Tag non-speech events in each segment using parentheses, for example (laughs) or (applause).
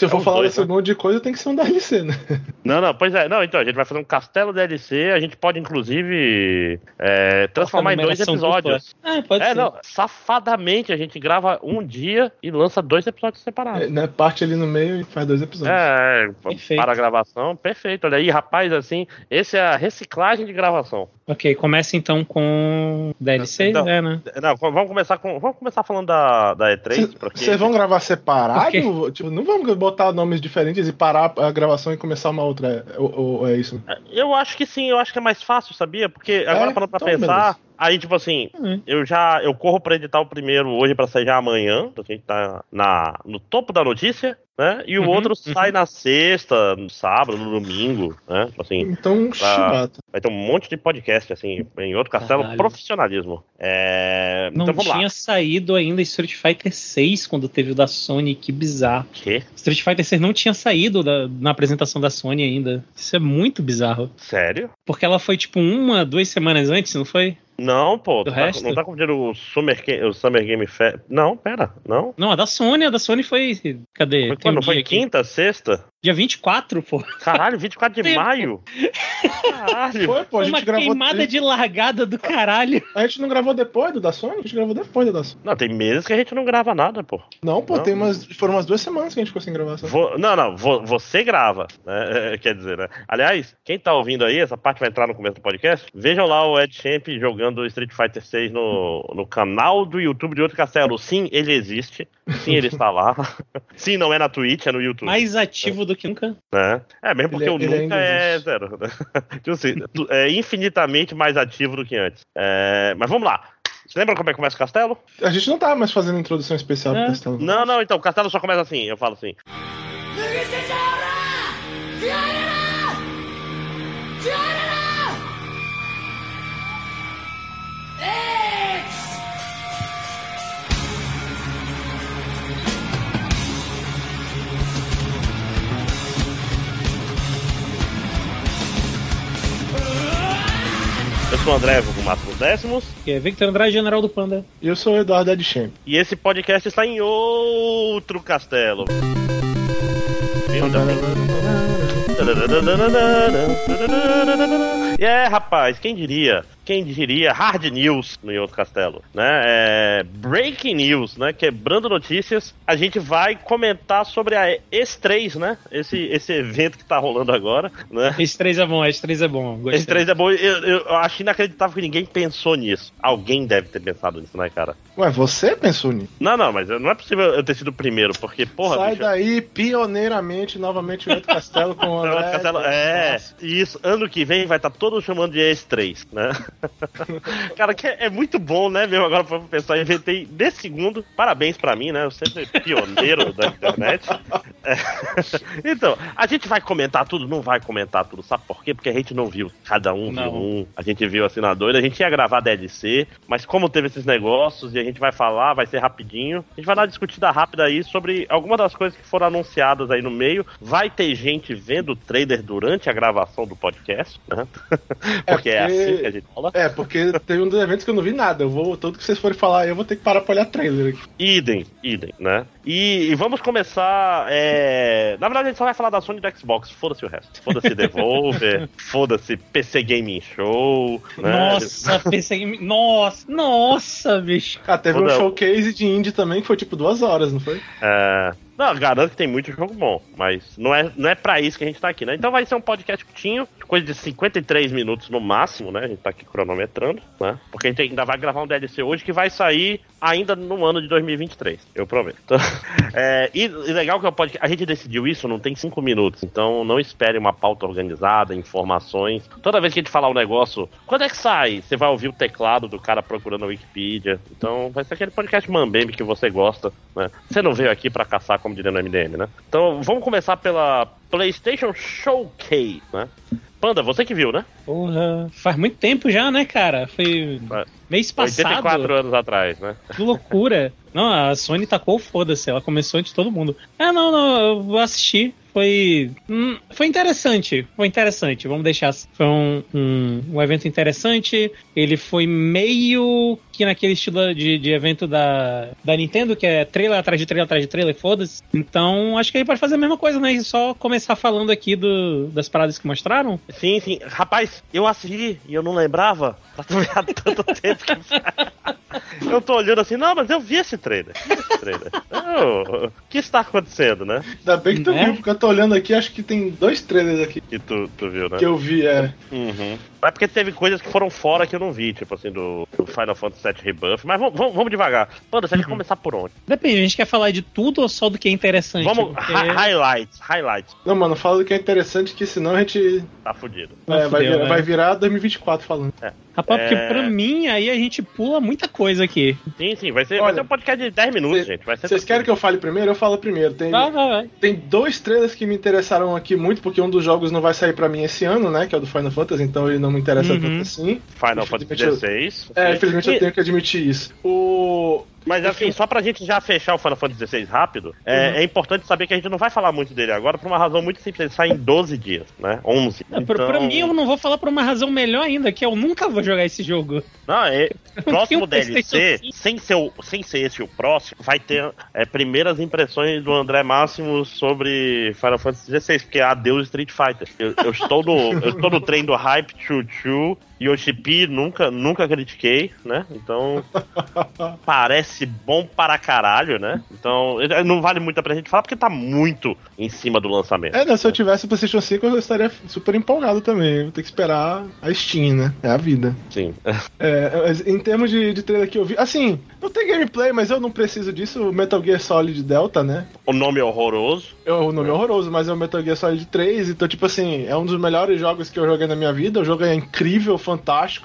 Se eu É for falar dois, desse né? monte de coisa, tem que ser um DLC, né? (laughs) Não, não, pois é. Não, então, a gente vai fazer um castelo DLC, a gente pode, inclusive, é, transformar em dois episódios. dupla. Ah, pode É, ser. não, safadamente a gente grava um dia e lança dois episódios separados. É, né? Parte ali no meio e faz dois episódios. É, Perfeito. para a gravação, perfeito. Olha aí, rapaz, assim, esse é a reciclagem de gravação. Ok, começa então com DLC, Então, é, né? Não, vamos começar com. Vamos começar falando da, da E3, porque. Vocês vão gravar separado? Tipo, não vamos botar nomes diferentes e parar a gravação e começar uma outra. é- Ou, ou é isso? Eu acho que sim, eu acho que é mais fácil, sabia? Porque agora É? falando pra Então, pensar, beleza. Aí tipo assim, Hum. eu já eu corro pra editar o primeiro hoje pra sair já amanhã, então a gente tá na, no topo da notícia, né? E o Uhum, outro uhum. sai na sexta, no sábado, no domingo, né? Tipo assim, Então, chibata. vai ter um monte de podcast assim, em outro castelo, Caralho. profissionalismo. É, Não então vamos tinha lá. saído ainda Street Fighter 6 quando teve o da Sony, que bizarro. Que? Street Fighter 6 não tinha saído da- na apresentação da Sony ainda. Isso é muito bizarro. Sério? Porque ela foi tipo uma, duas semanas antes, não foi? Não, pô, Do tá- resto? não tá confundindo o Summer, Ga- o Summer Game Fest. Não, pera, não. Não, a da Sony, a da Sony foi. Cadê? Foi quando? um Foi aqui. quinta, sexta? Dia 24, pô. Caralho, 24 de maio? Caralho. Foi, pô, a Foi gente uma gravou. queimada de largada do caralho. A gente não gravou depois do da Sony? A gente gravou depois do da Sony. Não, tem meses que a gente não grava nada, pô. Não, pô, Não. tem umas. Foram umas duas semanas que a gente ficou sem gravação. Vo- não, não, vo- você grava, né? É, (laughs) Quer dizer, né? Aliás, quem tá ouvindo aí, essa parte vai entrar no começo do podcast, vejam lá o Ed Champ jogando Street Fighter 6 no, no canal do YouTube de Outro Castelo. Sim, ele existe. Sim, ele está lá. (laughs) Sim, não é na Twitch, é no YouTube. Mais ativo do que nunca. né? É, mesmo porque Ele- o ele nunca ainda é zero. né? (laughs) tipo assim, é infinitamente mais ativo do que antes. É, mas vamos lá. Você lembra como é que começa o castelo? A gente não tá mais fazendo introdução especial É. pro Castelo. Não, não, então, o castelo só começa assim, eu falo assim. Eu sou o André, com Máximo Décimos, Que é Victor Andrade, general do Panda. E eu sou o Eduardo Edchamp. e esse podcast está em outro castelo. Viu? E é, rapaz, quem diria? Quem diria hard news no outro castelo, né? É, breaking news, né? Quebrando notícias. A gente vai comentar sobre a S3, né? Esse, esse evento que tá rolando agora, né? Esse 3 é bom, esse 3 é bom. Gostei. Esse 3 é bom. Eu, eu acho inacreditável que ninguém pensou nisso. Alguém deve ter pensado nisso, né, cara? Ué, você pensou nisso? Não, não, mas não é possível eu ter sido o primeiro, porque, porra, Sai bicho, daí, pioneiramente, novamente o outro Castelo com o (laughs) André. Castelo- é, isso. Ano que vem vai estar todo chamando de S3, né? (laughs) Cara, que é, é muito bom, né, mesmo agora pra pensar. Eu inventei desse segundo. Parabéns pra mim, né? Eu sempre pioneiro da internet. É. (laughs) Então, a gente vai comentar tudo? Não vai comentar tudo. Sabe por quê? Porque a gente não viu. Cada um Não. viu um. A gente viu assim na doida. A gente ia gravar DLC, mas como teve esses negócios e a gente vai falar, vai ser rapidinho. A gente vai dar uma discutida rápida aí sobre algumas das coisas que foram anunciadas aí no meio. Vai ter gente vendo o trailer durante a gravação do podcast, né? (laughs) (laughs) Porque é, porque- assim que a gente fala. É, porque tem um dos eventos que eu não vi nada. Eu vou, tudo que vocês forem falar, eu vou ter que parar pra olhar trailer aqui. Idem, idem, né? E, e vamos começar. é, Na verdade, a gente só vai falar da Sony e do Xbox. Foda-se o resto. Foda-se Devolver, (laughs) foda-se PC Gaming Show. Né? Nossa, pensei em... Nossa, nossa, bicho. Ah, teve Ô, um showcase de indie também que foi tipo duas horas, não foi? É, Não, garanto que tem muito jogo bom, mas não é, não é pra isso que a gente tá aqui, né? Então vai ser um podcast curtinho, coisa de 53 minutos no máximo, né? A gente tá aqui cronometrando, né? Porque a gente ainda vai gravar um DLC hoje que vai sair ainda no ano de 2023, eu prometo. Então, (laughs) é, e, e legal que é o podcast, a gente decidiu isso, não tem 5 minutos, então não espere uma pauta organizada, informações. Toda vez que a gente falar um negócio, quando é que sai? Você vai ouvir o teclado do cara procurando a Wikipedia. Então vai ser aquele podcast mambembe que você gosta, né? Você não veio aqui pra caçar, como diria no MDM, né? Então vamos começar pela PlayStation Showcase, né? Panda, você que viu, né? Porra, faz muito tempo já, né, cara? Foi mês passado. 84 anos atrás, né? Que loucura. Não, a Sony tacou foda-se, ela começou antes de todo mundo. Ah, não, não, eu vou assistir. Foi. Hum, foi interessante. Foi interessante. Vamos deixar. Foi um, um, um, evento interessante. Ele foi meio que naquele estilo de, de evento da, da Nintendo, que é trailer atrás de trailer atrás de trailer, foda-se. Então, acho que ele pode fazer a mesma coisa, né? E só começar falando aqui do, das paradas que mostraram. Sim, sim. Rapaz, eu assisti e eu não lembrava. Pra tu ver há tanto tempo. Eu tô olhando assim, não, mas eu vi esse trailer. Vi esse trailer. Oh, o que está acontecendo, né? Ainda bem que tu É? viu, porque eu tô olhando aqui, acho que tem dois trailers aqui Que tu, tu viu, né? que eu vi, é. Uhum. É porque teve coisas que foram fora que eu não vi, tipo assim, do, do Final Fantasy VII Rebuff. Mas vamos, vamos, vamos devagar. Panda, você quer começar por onde? Depende, a gente quer falar de tudo ou só do que é interessante? Vamos, Porque- hi- highlights, highlights. Não, mano, fala do que é interessante, que senão a gente Tá fudido. é, vai, fudeu, virar, né? vai virar 2024 falando. Rapaz, porque É. pra mim, aí a gente pula muita coisa aqui. Sim, sim, vai ser, vai Olha, ser um podcast de 10 minutos, cê- gente. Vai ser Vocês querem que eu fale primeiro? Eu falo primeiro. Tem, Vai, vai, vai. tem dois trailers que me interessaram aqui muito, porque um dos jogos não vai sair pra mim esse ano, né? Que é o do Final Fantasy, então ele não me interessa Uhum. tanto assim. Final Fantasy Infelizmente XVI. É, infelizmente E- eu tenho que admitir isso. O. Mas assim, só pra gente já fechar o Final Fantasy XVI rápido, é, Uhum. é importante saber que a gente não vai falar muito dele agora por uma razão muito simples. Ele sai em 12 dias, né? 11. É, pra, pra Então- mim, eu não vou falar por uma razão melhor ainda, que eu nunca vou jogar esse jogo. Não, é, (laughs) próximo DLC, PlayStation sem ser, o- sem ser esse o próximo, vai ter é, primeiras impressões do André Máximo sobre Final Fantasy XVI, porque é adeus Street Fighter. Eu, eu estou no, eu estou no trem do hype, Chuchu, Yoshipi, nunca, nunca critiquei, né? Então, (laughs) parece bom para caralho, né? Então, eh, não vale muito pra gente falar, porque tá muito em cima do lançamento. É, né, se eu tivesse o PlayStation 5, eu estaria super empolgado também. Vou ter que esperar a Steam, né? É a vida. Sim. (laughs) É, em termos de, de trailer que eu vi, assim, não tem gameplay, mas eu não preciso disso. O Metal Gear Solid Delta, né? O nome é horroroso. É o nome é horroroso, mas é o Metal Gear Solid 3, então, tipo assim, é um dos melhores jogos que eu joguei na minha vida. O jogo é incrível, fantástico.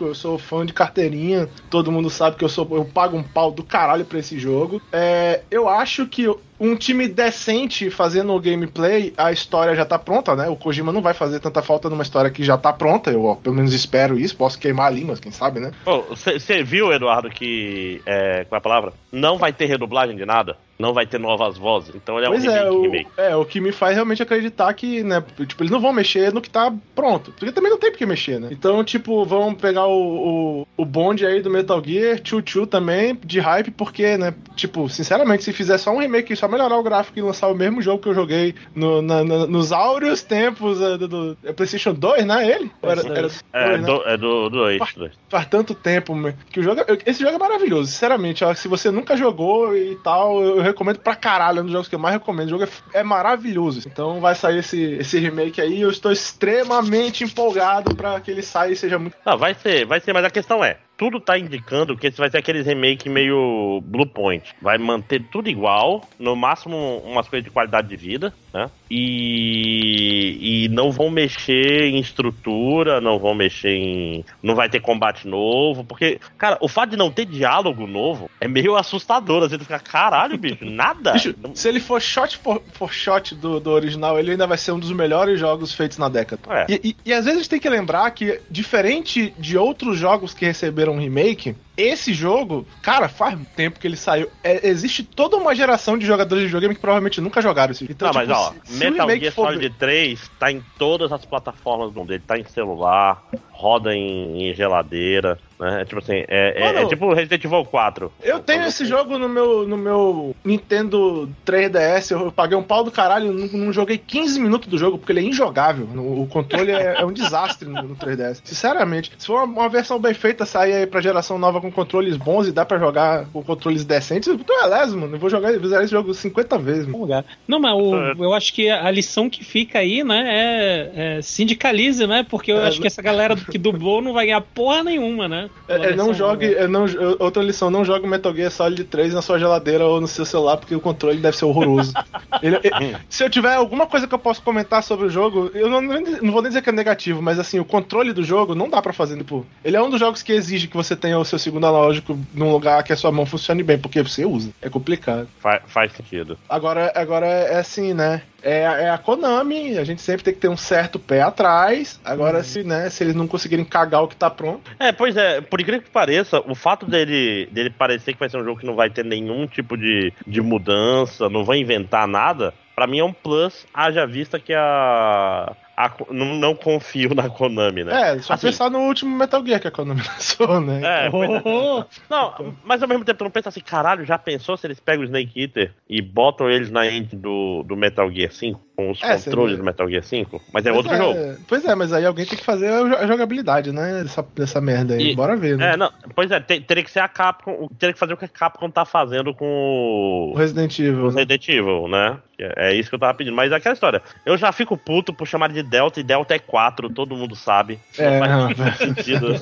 Eu sou fã de carteirinha, todo mundo sabe que eu sou. Eu pago um pau do caralho pra esse jogo. É, eu acho que um time decente fazendo o gameplay, a história já tá pronta, né? O Kojima não vai fazer tanta falta numa história que já tá pronta. Eu, ó, pelo menos, espero isso. Posso queimar a língua, quem sabe, né? Você viu, Eduardo, que. É, qual é a palavra? Não vai ter redublagem de nada. Não vai ter novas vozes. Então ele é Pois um remake, é, o, remake. é, o que me faz realmente acreditar que, né, tipo, eles não vão mexer no que tá pronto. Porque também não tem por que mexer, né? Então, tipo, vão pegar o, o, o bonde aí do Metal Gear, Chu-Chu também, de hype, porque, né, tipo, sinceramente, se fizer só um remake, só melhorar o gráfico e lançar o mesmo jogo que eu joguei no, na- na- nos áureos tempos é, do, do- é PlayStation 2, né? Ele? Era, era É, dois, né? é do 2. Faz- Faz tanto tempo que o jogo. é- Esse jogo é maravilhoso, sinceramente. ó, se você nunca jogou e tal, eu, eu recomendo pra caralho. É um dos jogos que eu mais recomendo. O jogo é, é maravilhoso. Então vai sair esse, esse remake aí. Eu estou extremamente empolgado pra que ele saia e seja muito. Não, vai ser, vai ser, mas a questão é. Tudo tá indicando que esse vai ser aqueles remake meio Blue Point. Vai manter tudo igual, no máximo umas coisas de qualidade de vida, né? E, e não vão mexer em estrutura, não vão mexer em. Não vai ter combate novo, porque, cara, o fato de não ter diálogo novo é meio assustador. Assim, tu fica, caralho, bicho, nada. Bicho, se ele for shot for, for shot do, do original, ele ainda vai ser um dos melhores jogos feitos na década. É. E, e- e às vezes tem que lembrar que, diferente de outros jogos que receberam um remake, esse jogo, cara, faz tempo que ele saiu. É, existe toda uma geração de jogadores de videogame que provavelmente nunca jogaram esse jogo. Então, Não, mas tipo, ó, se- se Metal remake Gear for- Solid 3 tá em todas as plataformas do mundo. Ele tá em celular, roda em, em geladeira, né? É tipo assim, é, é- Mano, é tipo Resident Evil 4. Eu tenho esse jogo no meu, no meu Nintendo 3DS, eu paguei um pau do caralho, não, não joguei 15 minutos do jogo, porque ele é injogável. No- O controle é, é um desastre no, no 3DS. Sinceramente, se for uma, uma versão bem feita, sair aí pra geração nova com controles bons e dá pra jogar com controles decentes, eu tô beleza, mano. Eu vou jogar, vou zerar esse jogo 50 vezes, mano. lugar. Não, mas o- eu acho que a lição que fica aí, né, é, é sindicalize, né? Porque eu É, acho que essa galera que dublou não vai ganhar porra nenhuma, né? É, é, não jogue, é, não, outra lição, não jogue Metal Gear Solid 3 na sua geladeira ou no seu celular, porque o controle deve ser horroroso. (laughs) Ele- ele- se eu tiver alguma coisa que eu posso comentar sobre o jogo, eu não, não vou nem dizer que é negativo, mas assim, o controle do jogo não dá pra fazer, tipo, ele é um dos jogos que exige que você tenha o seu segundo segundo analógico num lugar que a sua mão funcione bem, porque você usa. É complicado. Fa faz sentido. Agora, agora é assim, né? É, é, a Konami, a gente sempre tem que ter um certo pé atrás. Agora, uhum. se, né, se eles não conseguirem cagar o que tá pronto. É, pois é, por incrível que pareça, o fato dele, dele parecer que vai ser um jogo que não vai ter nenhum tipo de, de mudança, não vai inventar nada, para mim é um plus, haja vista que a, a, não, não, confio na Konami, né? É, só assim, pensar no último Metal Gear que a Konami (laughs) lançou, né? É, oh, é. Não, mas ao mesmo tempo tu não pensa assim, caralho, já pensou se eles pegam o Snake Eater e botam eles na end do, do Metal Gear 5? Com os é, controles do Metal Gear 5? Mas é pois outro é, jogo. Pois é, mas aí alguém tem que fazer a jogabilidade, né? Dessa, dessa merda aí. E, Bora ver, né? É, não, pois é, ter, teria que ser a Capcom, teria que fazer o que a Capcom tá fazendo com o, o Resident Evil. O né? Resident Evil, né? É, é isso que eu tava pedindo. Mas é aquela história. Eu já fico puto por chamar de Delta e Delta é 4, todo mundo sabe. É, não faz sentido.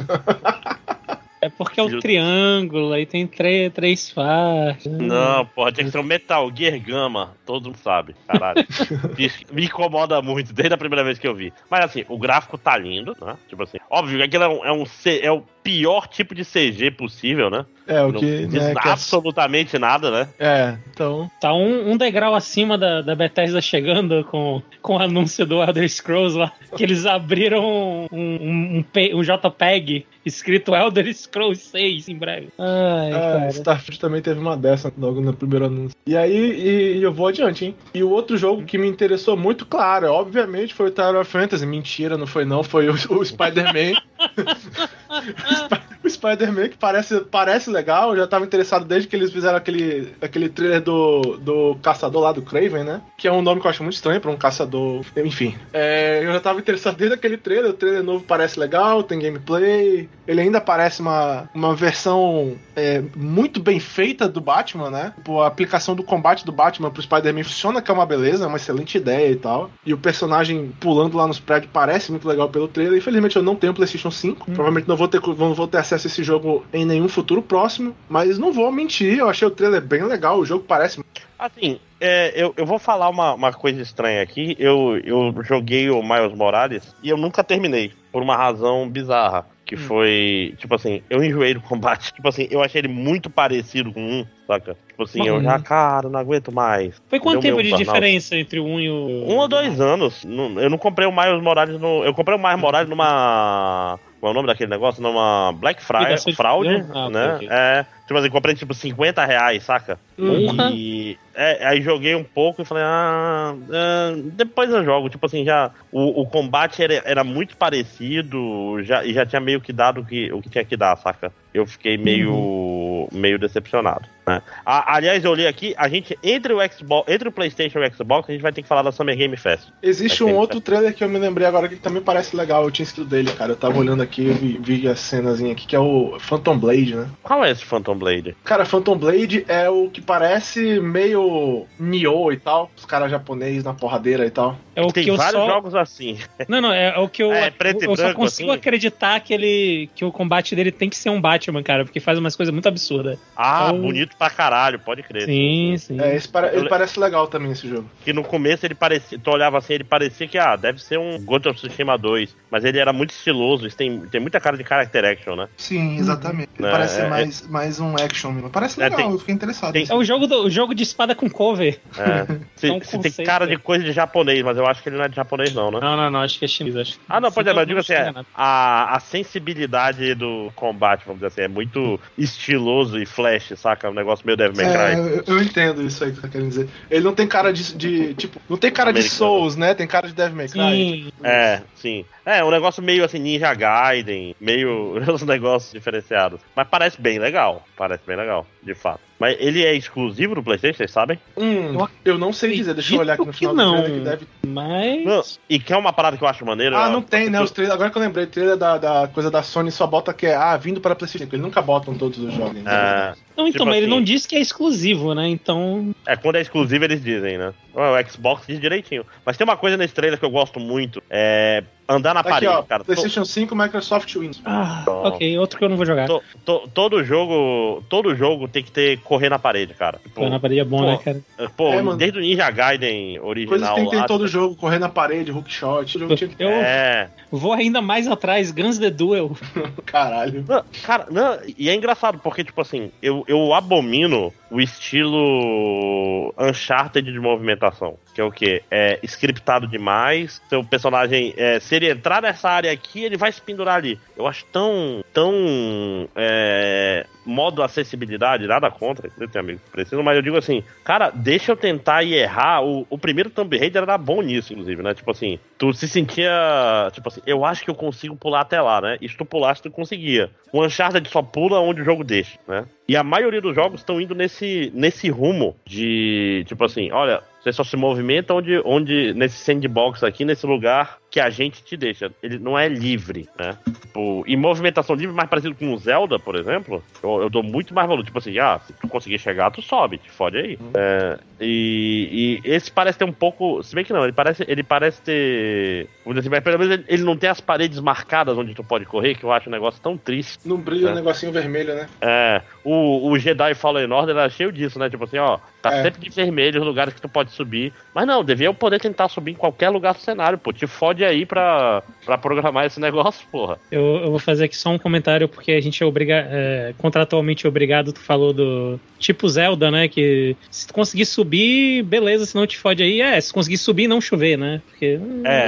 É porque é o triângulo, aí tem três, três faixas. Não, pode tinha que ser um Metal Gear Gama, todo mundo sabe, caralho. (laughs) Me incomoda muito desde a primeira vez que eu vi. Mas assim, o gráfico tá lindo, né? Tipo assim, óbvio que aquilo é um, é um, é o pior tipo de CG possível, né? É, o que. Não diz né, absolutamente que é... nada, né? É, então. Tá um, um degrau acima da, da Bethesda chegando com, com o anúncio do Elder Scrolls lá, que eles abriram um, um, um, um JPEG escrito Elder Scrolls 6 em breve. Ai, ah, Starfield também teve uma dessa logo no primeiro anúncio. E aí, e, e eu vou adiante, hein? E o outro jogo que me interessou muito, claro, obviamente, foi o Tower of Fantasy. Mentira, não foi não, foi o, o Spider-Man. (laughs) (laughs) o Spider-Man que parece, parece legal, eu já tava interessado desde que eles fizeram aquele, aquele trailer do, do caçador lá do Craven, né? Que é um nome que eu acho muito estranho pra um caçador. Enfim. É, eu já tava interessado desde aquele trailer, o trailer novo parece legal, tem gameplay. Ele ainda parece uma, uma versão é, muito bem feita do Batman, né? Tipo, a aplicação do combate do Batman pro Spider-Man funciona que é uma beleza, é uma excelente ideia e tal. E o personagem pulando lá nos prédios parece muito legal pelo trailer. Infelizmente eu não tenho PlayStation 5, hum. provavelmente não vou ter, não vou ter acesso a esse jogo em nenhum futuro próximo, mas não vou mentir, eu achei o trailer bem legal, o jogo parece. Assim, é, eu, eu vou falar uma, uma coisa estranha aqui. Eu, eu joguei o Miles Morales e eu nunca terminei, por uma razão bizarra. Que hum. foi, tipo assim, eu enjoei do combate. (laughs) Tipo assim, eu achei ele muito parecido com um, saca? Tipo assim, eu já, cara, não aguento mais. Foi quanto Deu tempo de diferença entre o um e o. Um ou dois anos. Eu não comprei o Miles Morales no. Eu comprei o Miles Morales numa qual é o nome daquele negócio? Numa Black Friday, fraude, ah, né? Okay, okay. É, tipo assim, comprei tipo 50 reais, saca? Uhum. E é, aí joguei um pouco e falei, ah, é, depois eu jogo. Tipo assim, já o, o combate era, era, muito parecido já, e já tinha meio que dado o que, o que tinha que dar, saca? Eu fiquei meio, uhum. meio decepcionado. Né? A, aliás, eu olhei aqui, a gente, entre o Xbox, entre o Playstation e o Xbox, a gente vai ter que falar da Summer Game Fest. Existe um outro Fest. trailer que eu me lembrei agora que também parece legal, eu tinha escrito dele, cara. Eu tava olhando aqui e vi, vi a cenazinha aqui, que é o Phantom Blade, né? Qual é esse Phantom Blade? Cara, Phantom Blade é o que parece meio Nioh e tal, os caras japoneses na porradeira e tal. É o Tem que eu vários só... jogos assim. Não, não, é, o que eu, (laughs) é, preto eu, eu branco, só consigo assim? acreditar que ele que o combate dele tem que ser um Batman, cara, porque faz umas coisas muito absurdas. Ah, então... bonito pra caralho, pode crer. Sim, sim. É, para... ele parece legal também esse jogo. Que no começo ele parecia, tu olhava assim, ele parecia que ah, deve ser um Ghost of Tsushima 2, mas ele era muito estiloso, isso tem, tem muita cara de character action, né? Sim, exatamente. Ele é, parece é, mais, é... mais um action mesmo. Parece é, legal, tem, eu fiquei interessado. Tem... É o jogo, do, o jogo de espada com cover. É. Se, é um se tem cara de coisa de japonês, mas eu acho que ele não é de japonês, não, né? Não, não, não, acho que é chinês. Acho. Ah, não, pois é, mas eu digo assim, é, a, a sensibilidade do combate, vamos dizer assim, é muito estiloso e flash, saca? Um negócio meio Devil May Cry. É, eu, eu, entendo isso aí que você tá querendo dizer. Ele não tem cara de, de tipo, não tem cara Americano. de Souls, né? Tem cara de Devil May Cry. Sim. Tipo, é, sim. É, um negócio meio assim, Ninja Gaiden, meio (laughs) uns negócios diferenciados. Mas parece bem legal, parece bem legal, de fato. Mas ele é exclusivo do PlayStation, vocês sabem? Hum, eu não sei dizer, deixa eu olhar aqui no final não, do trailer que deve. Mas. Não, e que é uma parada que eu acho maneiro. Ah, não tem, né? Os trailers, agora que eu lembrei, o trailer da, da coisa da Sony só bota que é, ah, vindo para PlayStation 5. Eles nunca botam todos os jogos. É, não, então, tipo mas assim, ele não diz que é exclusivo, né? Então. É, quando é exclusivo eles dizem, né? O Xbox diz direitinho. Mas tem uma coisa nesse trailer que eu gosto muito. É andar na Aqui, parede, ó. cara. To- PlayStation 5, Microsoft Windows. Ah, ok, outro que eu não vou jogar. to- to- todo jogo. Todo jogo tem que ter correr na parede, cara. Pô, na parede é bom, pô, né, cara? Pô, É, desde o Ninja Gaiden original. Coisa que tem que ter lá, em todo jogo, correr na parede, hookshot. Tinha Eu É. vou ainda mais atrás, Guns the Duel. (laughs) Caralho. Não, cara, não, e é engraçado, porque, tipo assim, eu, eu abomino o estilo Uncharted de movimentação. Que é o quê? É scriptado demais. Seu personagem, é, se ele entrar nessa área aqui, ele vai se pendurar ali. Eu acho tão. tão. É, modo acessibilidade, nada contra, tenho amigo que precisam, mas eu digo assim, cara, deixa eu tentar e errar. O, o primeiro Tomb Raider era bom nisso, inclusive, né? Tipo assim, tu se sentia. Tipo assim, eu acho que eu consigo pular até lá, né? E se tu pulasse, tu conseguia. O Uncharted só pula onde o jogo deixa, né? E a maioria dos jogos estão indo nesse, nesse rumo de, tipo assim, olha, você só se movimenta onde, onde nesse sandbox aqui, nesse lugar que a gente te deixa. Ele não é livre, né? Tipo, e movimentação livre, mais parecido com o Zelda, por exemplo, eu, eu dou muito mais valor. Tipo assim, ah, se tu conseguir chegar, tu sobe, te fode aí. É, e, e esse parece ter um pouco. Se bem que não, ele parece, ele parece ter. Assim, mas pelo menos ele, ele não tem as paredes marcadas onde tu pode correr, que eu acho um negócio tão triste. Não brilha o negocinho vermelho, né? É, o, o Jedi Fallen Order era cheio disso, né? Tipo assim, ó, tá É. sempre de vermelho os lugares que tu pode subir. Mas não, devia eu poder tentar subir em qualquer lugar do cenário, pô. Te fode aí pra, pra programar esse negócio, porra. Eu, eu vou fazer aqui só um comentário, porque a gente é, obriga é contratualmente obrigado, tu falou do tipo Zelda, né? Que se tu conseguir subir, beleza, se não te fode aí. É, se conseguir subir não chover, né? Porque. hum, É,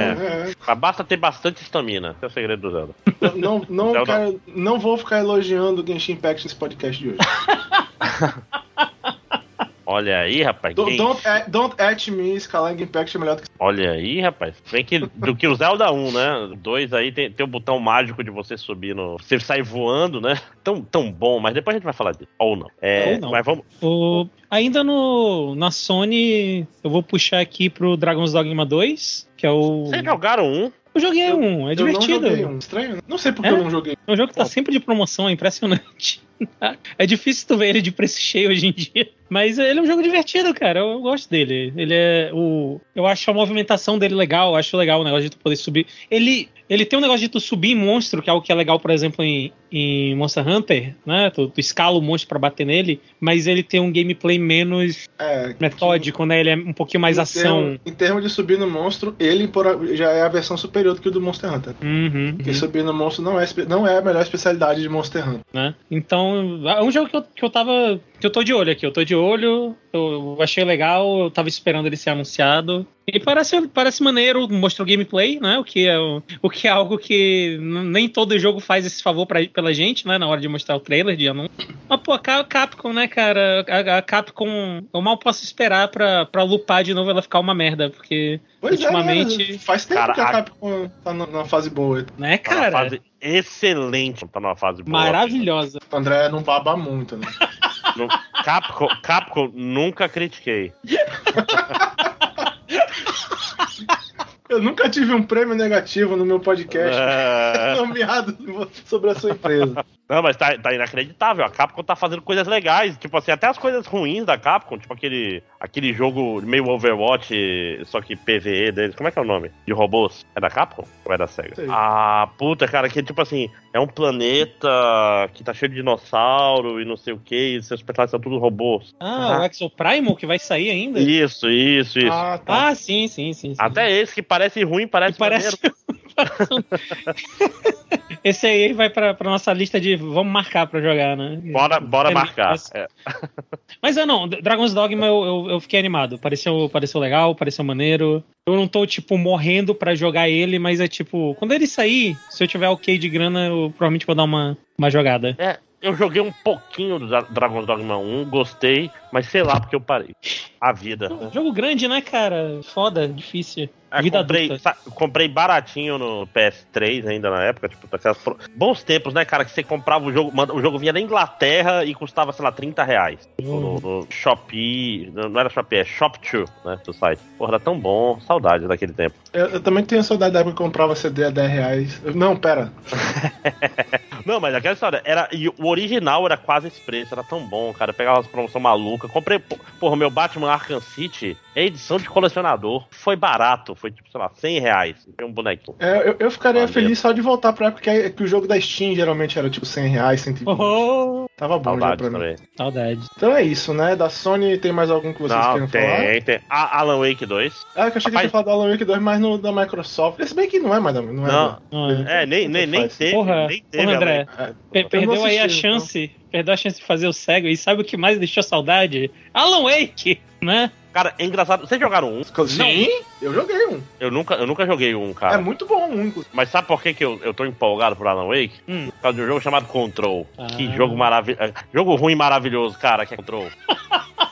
É, mas basta ter bastante estamina. Esse é o segredo do Zelda. Não, não, Zelda. quero- não vou ficar elogiando o Genshin Impact nesse podcast de hoje. (laughs) Olha aí, rapaz. don't, quem- don't, at, don't at me, escalar Impact é melhor do que. Olha aí, rapaz. Vem que do que o Zelda 1, né? O 2 aí tem, tem o botão mágico de você subir no. Você sai voando, né? Tão, tão bom, mas depois a gente vai falar disso. Ou não. É, Ou não. Mas vamos. O- ainda no, na Sony, eu vou puxar aqui pro Dragon's Dogma 2, que é o. Vocês jogaram um? Eu joguei Eu- um, é Eu não divertido. joguei um. Estranho, né? Não sei porque É? eu não joguei. É um jogo que tá sempre de promoção, é impressionante. (laughs) É difícil tu ver ele de preço cheio hoje em dia. Mas ele é um jogo divertido, cara. Eu gosto dele. Ele é o. Eu acho a movimentação dele legal. Eu acho legal o negócio de tu poder subir. Ele, ele tem um negócio de tu subir em monstro, que é algo que é legal, por exemplo, em, em Monster Hunter, né? Tu, tu escala o monstro pra bater nele, mas ele tem um gameplay menos É, metódico, né? Ele é um pouquinho mais em ação. termo- em termos de subir no monstro, ele já é a versão superior do que o do Monster Hunter. Uhum, Porque uhum. subir no monstro não é, não é a melhor especialidade de Monster Hunter. né? Então, é um jogo que eu, que eu tava. que eu tô de olho aqui. Eu tô de olho, eu achei legal, eu tava esperando ele ser anunciado. E parece, parece maneiro, mostrou gameplay, né? O que é, o, que é algo que nem todo jogo faz esse favor pra, pela gente, né? Na hora de mostrar o trailer de anúncio. Mas, pô, a Ca- Capcom, né, cara? A, a Capcom, eu mal posso esperar pra, pra lupar de novo ela ficar uma merda, porque Pois ultimamente. é, faz tempo Cara, que a a- Capcom tá na, na fase boa. Né, Tá numa cara? fase excelente. Tá numa fase boa. Maravilhosa. O André não baba muito, né? (laughs) No- Capcom, Capcom nunca critiquei. Eu nunca tive um prêmio negativo no meu podcast É. nomeado sobre a sua empresa. Não, mas tá, tá inacreditável. A Capcom tá fazendo coisas legais. Tipo assim, até as coisas ruins da Capcom, tipo aquele, aquele jogo meio Overwatch, só que PVE deles. Como é que é o nome? De robôs? É da Capcom? Ou é da SEGA? Sei. Ah, puta, cara, que tipo assim, é um planeta que tá cheio de dinossauro e não sei o que, e seus personagens são tudo robôs. Ah, o Exo Primal que vai sair ainda? Isso, isso, isso. Ah, tá. Ah, sim, sim, sim. sim. Até esse que parece ruim, parece, Que parece. (laughs) Esse aí vai pra, pra nossa lista de vamos marcar pra jogar, né? Bora, bora É, marcar. mas- É. (laughs) Mas é, não, Dragon's Dogma eu, eu, eu fiquei animado. Pareceu, pareceu legal, pareceu maneiro. Eu não tô, tipo, morrendo pra jogar ele, mas é tipo, quando ele sair, se eu tiver ok de grana, eu provavelmente vou dar uma, uma jogada. É, eu joguei um pouquinho do Dra- Dragon's Dogma 1, gostei, mas sei lá porque eu parei. A vida. né? Jogo grande, né, cara? Foda, difícil. É, Vida comprei, comprei baratinho no PS3 ainda na época, tipo, daquelas pro- bons tempos, né, cara, que você comprava o jogo, o jogo vinha da Inglaterra e custava, sei lá, 30 reais. Uhum. No, no Shopee, não era Shopee, é Shop2, né, do site. Porra, era tão bom, saudade daquele tempo. Eu, eu também tenho saudade da época que eu comprava CD a 10 reais. Não, pera. (laughs) Não, mas aquela história, era, e o original era quase preço, era tão bom, cara. Eu pegava as promoções malucas. Comprei, porra, meu Batman Arkham City é edição de colecionador. Foi barato, foi tipo, sei lá, 100 reais. Tem um bonequinho. É, eu, eu ficaria Valeu. feliz só de voltar pra época que, que o jogo da Steam geralmente era tipo 100 reais, 120. Oh, Tava bom já Saudades pra mim. também. saudade. Então é isso, né? Da Sony tem mais algum que vocês Não, queiram falar? tem, tem. A Alan Wake 2. Ah, que eu achei que tinha falado do Alan Wake 2, mas no da Microsoft. Esse bem que não é mais da. Não é Não. da- Não é. É, nem, nem, nem teve. Porra, nem teve porra, André. É, Per- eu não perdeu aí a assisti, então. Perdeu a chance de fazer o cego. E sabe o que mais deixou saudade? Alan Wake, né? Cara, é engraçado. Vocês jogaram um? Sim, eu joguei um. Eu nunca, eu nunca joguei um, É cara. muito bom um, inclusive. Mas sabe por que, que eu, eu tô empolgado por Alan Wake? Hum. Por causa de um jogo chamado Control. Ah. Que jogo maravilhoso. Jogo ruim maravilhoso, cara, que é Control. (laughs)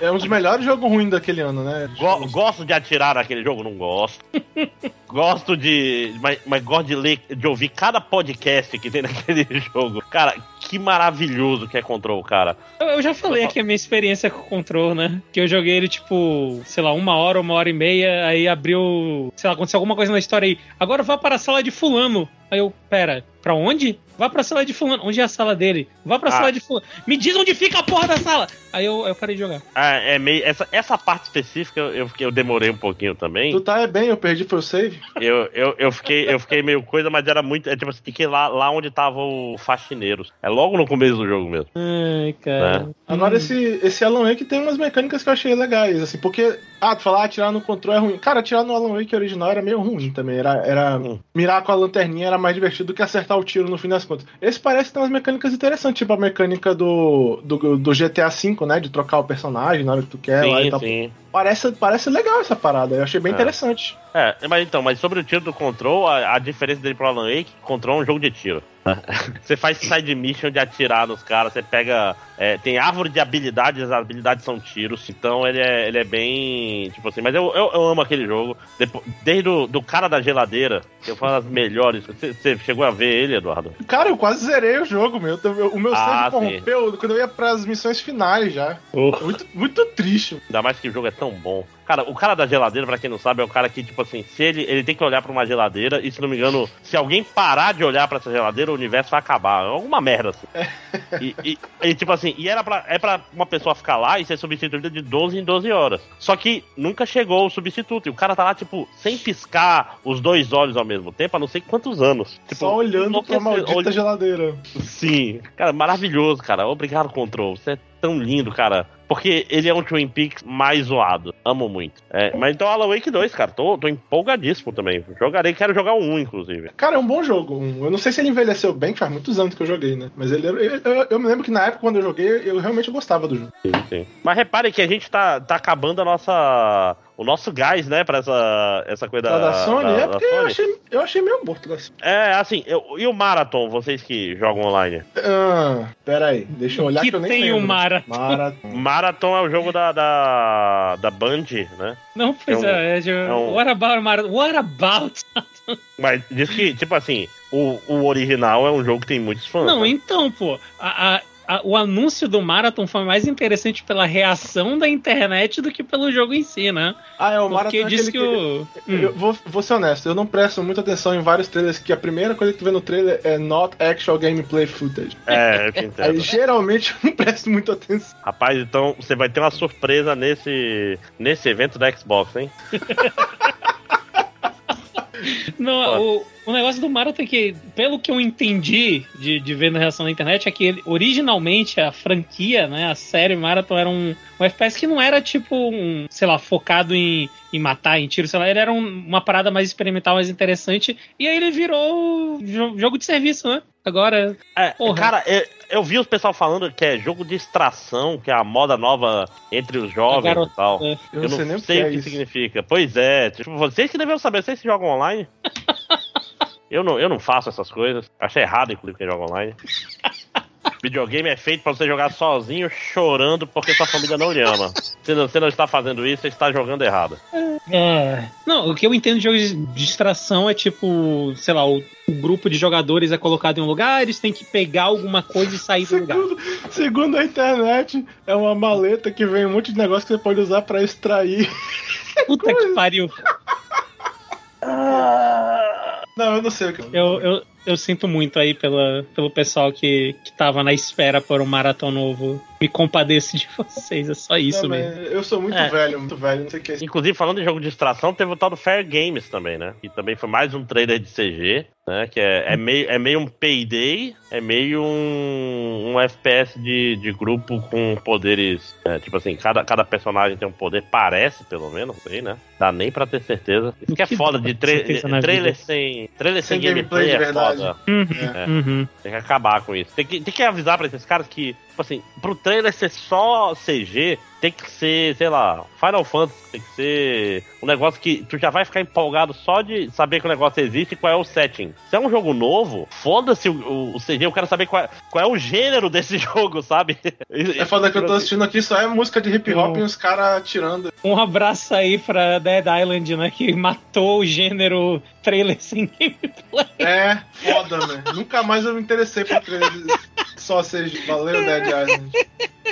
É um dos melhores jogos ruins daquele ano, né? Go- gosto de atirar naquele jogo? Não gosto. (laughs) gosto de. Mas, mas gosto de ler, de ouvir cada podcast que tem (laughs) naquele jogo. Cara, que maravilhoso que é Control, cara. Eu, eu já falei aqui a minha experiência com o Control, né? Que eu joguei ele, tipo, sei lá, uma hora, uma hora e meia, aí abriu, sei lá, aconteceu alguma coisa na história aí. Agora vá para a sala de fulano. Aí eu, pera, pra onde? Vá pra sala de fulano. Onde é a sala dele? Vá pra Ah. sala de fulano. Me diz onde fica a porra da sala! Aí eu, eu parei de jogar. É, é meio, essa, essa parte específica eu, fiquei- eu demorei um pouquinho também. Tu tá é bem, eu perdi foi o save. Eu, eu, eu, fiquei, eu fiquei meio coisa, mas era muito. É tipo assim, fiquei lá, lá onde tava o faxineiros. É logo no começo do jogo mesmo. Ai, cara. Agora esse, esse Alan Wake tem umas mecânicas que eu achei legais, assim, porque, ah, tu falar ah, atirar no controle é ruim. Cara, atirar no Alan Wake original era meio ruim também. Era, era Hum. mirar com a lanterninha era mais divertido do que acertar o tiro no fim das contas. Esse parece ter umas mecânicas interessantes, tipo a mecânica do, do, do GTA V, né? De trocar o personagem na hora que tu quer lá e sim, tal. sim. Parece, parece legal essa parada, eu achei bem É. interessante. É, mas então, mas sobre o tiro do Control, a, a diferença dele pro Alan Wake, Control é um jogo de tiro. (laughs) Você faz side mission de atirar nos caras, você pega. é, tem árvore de habilidades, as habilidades são tiros, então ele é, ele é bem. Tipo assim, mas eu, eu, eu amo aquele jogo. Depo- desde o do cara da geladeira, que foi uma das melhores. Você, você chegou a ver ele, Eduardo? Cara, eu quase zerei o jogo, meu. O meu Ah, save corrompeu quando eu ia pras missões finais já. Oh. Muito, muito triste. Ainda mais que o jogo é tão bom. Cara, o cara da geladeira, pra quem não sabe, é o cara que, tipo assim, se ele, ele tem que olhar pra uma geladeira e, se não me engano, se alguém parar de olhar pra essa geladeira, o universo vai acabar. É Alguma merda, assim. (laughs) E, e- e, tipo assim, e era pra, é pra uma pessoa ficar lá e ser substituída de 12 em 12 horas. Só que nunca chegou o substituto. E o cara tá lá, tipo, sem piscar os dois olhos ao mesmo tempo, há não sei quantos anos. Tipo, Só olhando pra maldita Olh- geladeira. Sim. Cara, maravilhoso, cara. Obrigado, Control. Você é tão lindo, cara. Porque ele é um Twin Peaks mais zoado. Amo muito. É, mas então Alan Wake 2, cara. Tô, tô empolgadíssimo também. Jogarei, quero jogar o 1, inclusive. Cara, é um bom jogo. Um- Eu não sei se ele envelheceu bem, que faz muitos anos que eu joguei, né? Mas ele, eu, eu- eu me lembro que na época, quando eu joguei, eu realmente gostava do jogo. Sim, sim. Mas repare que a gente tá, tá acabando a nossa. O nosso gás, né, pra essa, essa coisa Da, da Sony? da- é porque eu Sony. achei, eu achei meio morto da Sony. É, assim, eu- e o Marathon, vocês que jogam online? Ah, pera aí, deixa eu olhar que, que eu nem tem o lembro. Mara. Marathon. Marathon é o jogo da, da, da Band, né? Não, pois É um- é. é é um- What about Mara? What about? (laughs) Mas diz que, tipo assim, o, o original é um jogo que tem muitos fãs. Não, né? então, pô. a- a- a- o anúncio do Marathon foi mais interessante pela reação da internet do que pelo jogo em si, né? Ah, é o Marathon. Porque é diz aquele que o. Eu Hum. vou, vou ser honesto, eu não presto muita atenção em vários trailers, que a primeira coisa que tu vê no trailer é not actual gameplay footage. É, eu Aí entendo. geralmente (laughs) eu não presto muita atenção. Rapaz, então você vai ter uma surpresa nesse, nesse evento da Xbox, hein? (laughs) Não, o, o negócio do Marathon é que, pelo que eu entendi de, de ver na reação na internet, é que ele- originalmente a franquia, né, a série Marathon era um, um FPS que não era tipo um, sei lá, focado em, em matar, em tiro, sei lá, ele era um- uma parada mais experimental, mais interessante, e aí ele virou jo- jogo de serviço, né? Agora, É, Porra. cara, eu, eu vi os pessoal falando que é jogo de extração, que é a moda nova entre os jovens Garota- e tal. é. Eu, Eu não sei nem o que, é isso. significa. Pois é, tipo, vocês que deveriam saber, vocês que jogam online. (laughs) eu, não, eu não faço essas coisas. Acho errado, inclusive, quem joga online. (laughs) Videogame é feito pra você jogar sozinho, chorando porque sua família não lhe ama. Se não, você não está fazendo isso, você está jogando errado. É. Não, o que eu entendo de jogo de distração é tipo, sei lá, o, o grupo de jogadores é colocado em um lugar, eles têm que pegar alguma coisa e sair do lugar. Segundo, segundo a internet, é uma maleta que vem um monte de negócio que você pode usar pra extrair. Puta que pariu. (laughs) Não, eu não sei o que. Eu, eu, eu sinto muito aí pela, pelo pessoal que, que tava na espera por um maratão novo. Me compadeço de vocês, é só isso Não, mesmo. Eu sou muito É. velho, muito velho, não sei o que é. Inclusive, falando em jogo de distração, teve o tal do Fair Games também, né? Que também foi mais um trailer de CG, né? Que é, é, meio, é meio um Payday, é meio um, um FPS de, de grupo com poderes. é, tipo assim, cada, cada personagem tem um poder, parece pelo menos, não sei, né? Dá nem pra ter certeza. Isso que é foda de tra trailer sem. Trailer sem, Sem gameplay, gameplay de é verdade. foda. Uhum, É. uhum. Tem que acabar com isso. Tem que, tem que avisar pra esses caras que, assim, pro trailer ser só CG, tem que ser, sei lá, Final Fantasy, tem que ser um negócio que tu já vai ficar empolgado só de saber que o negócio existe e qual é o setting. Se é um jogo novo, foda-se o, o, o CG, eu quero saber qual é, qual é o gênero desse (laughs) jogo, sabe? É foda que eu tô assistindo aqui, só é música de hip hop e os caras tirando. Um abraço aí pra Dead Island, né? Que matou o gênero trailer sem gameplay. É, foda, né? Nunca mais eu me interessei por trailer só seja. Valeu, Dead Island.